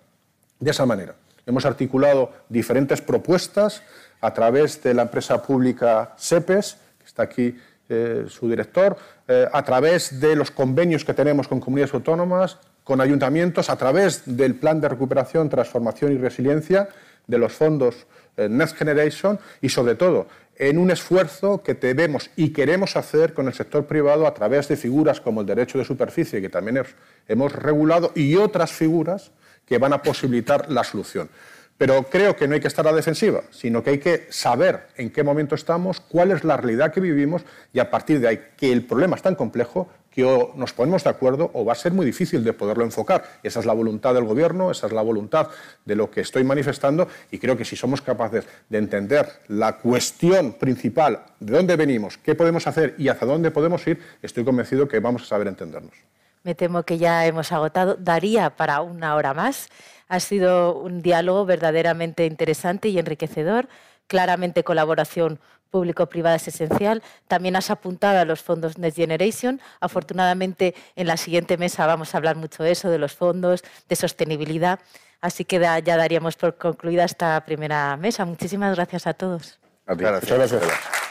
Speaker 7: De esa manera, hemos articulado diferentes propuestas a través de la empresa pública SEPES, está aquí eh, su director, eh, a través de los convenios que tenemos con comunidades autónomas, con ayuntamientos, a través del plan de recuperación, transformación y resiliencia, de los fondos eh, Next Generation y, sobre todo, en un esfuerzo que debemos y queremos hacer con el sector privado a través de figuras como el derecho de superficie, que también hemos regulado, y otras figuras que van a posibilitar la solución. Pero creo que no hay que estar a la defensiva, sino que hay que saber en qué momento estamos, cuál es la realidad que vivimos y a partir de ahí, que el problema es tan complejo que o nos ponemos de acuerdo o va a ser muy difícil de poderlo enfocar. Esa es la voluntad del Gobierno, esa es la voluntad de lo que estoy manifestando y creo que si somos capaces de entender la cuestión principal, de dónde venimos, qué podemos hacer y hacia dónde podemos ir, estoy convencido que vamos a saber entendernos.
Speaker 6: Me temo que ya hemos agotado. Daría para una hora más. Ha sido un diálogo verdaderamente interesante y enriquecedor. claramente colaboración público-privada es esencial. También has apuntado a los fondos Next Generation. Afortunadamente, en la siguiente mesa vamos a hablar mucho de eso, de los fondos, de sostenibilidad. Así que ya daríamos por concluida esta primera mesa. Muchísimas gracias a todos.
Speaker 7: Gracias.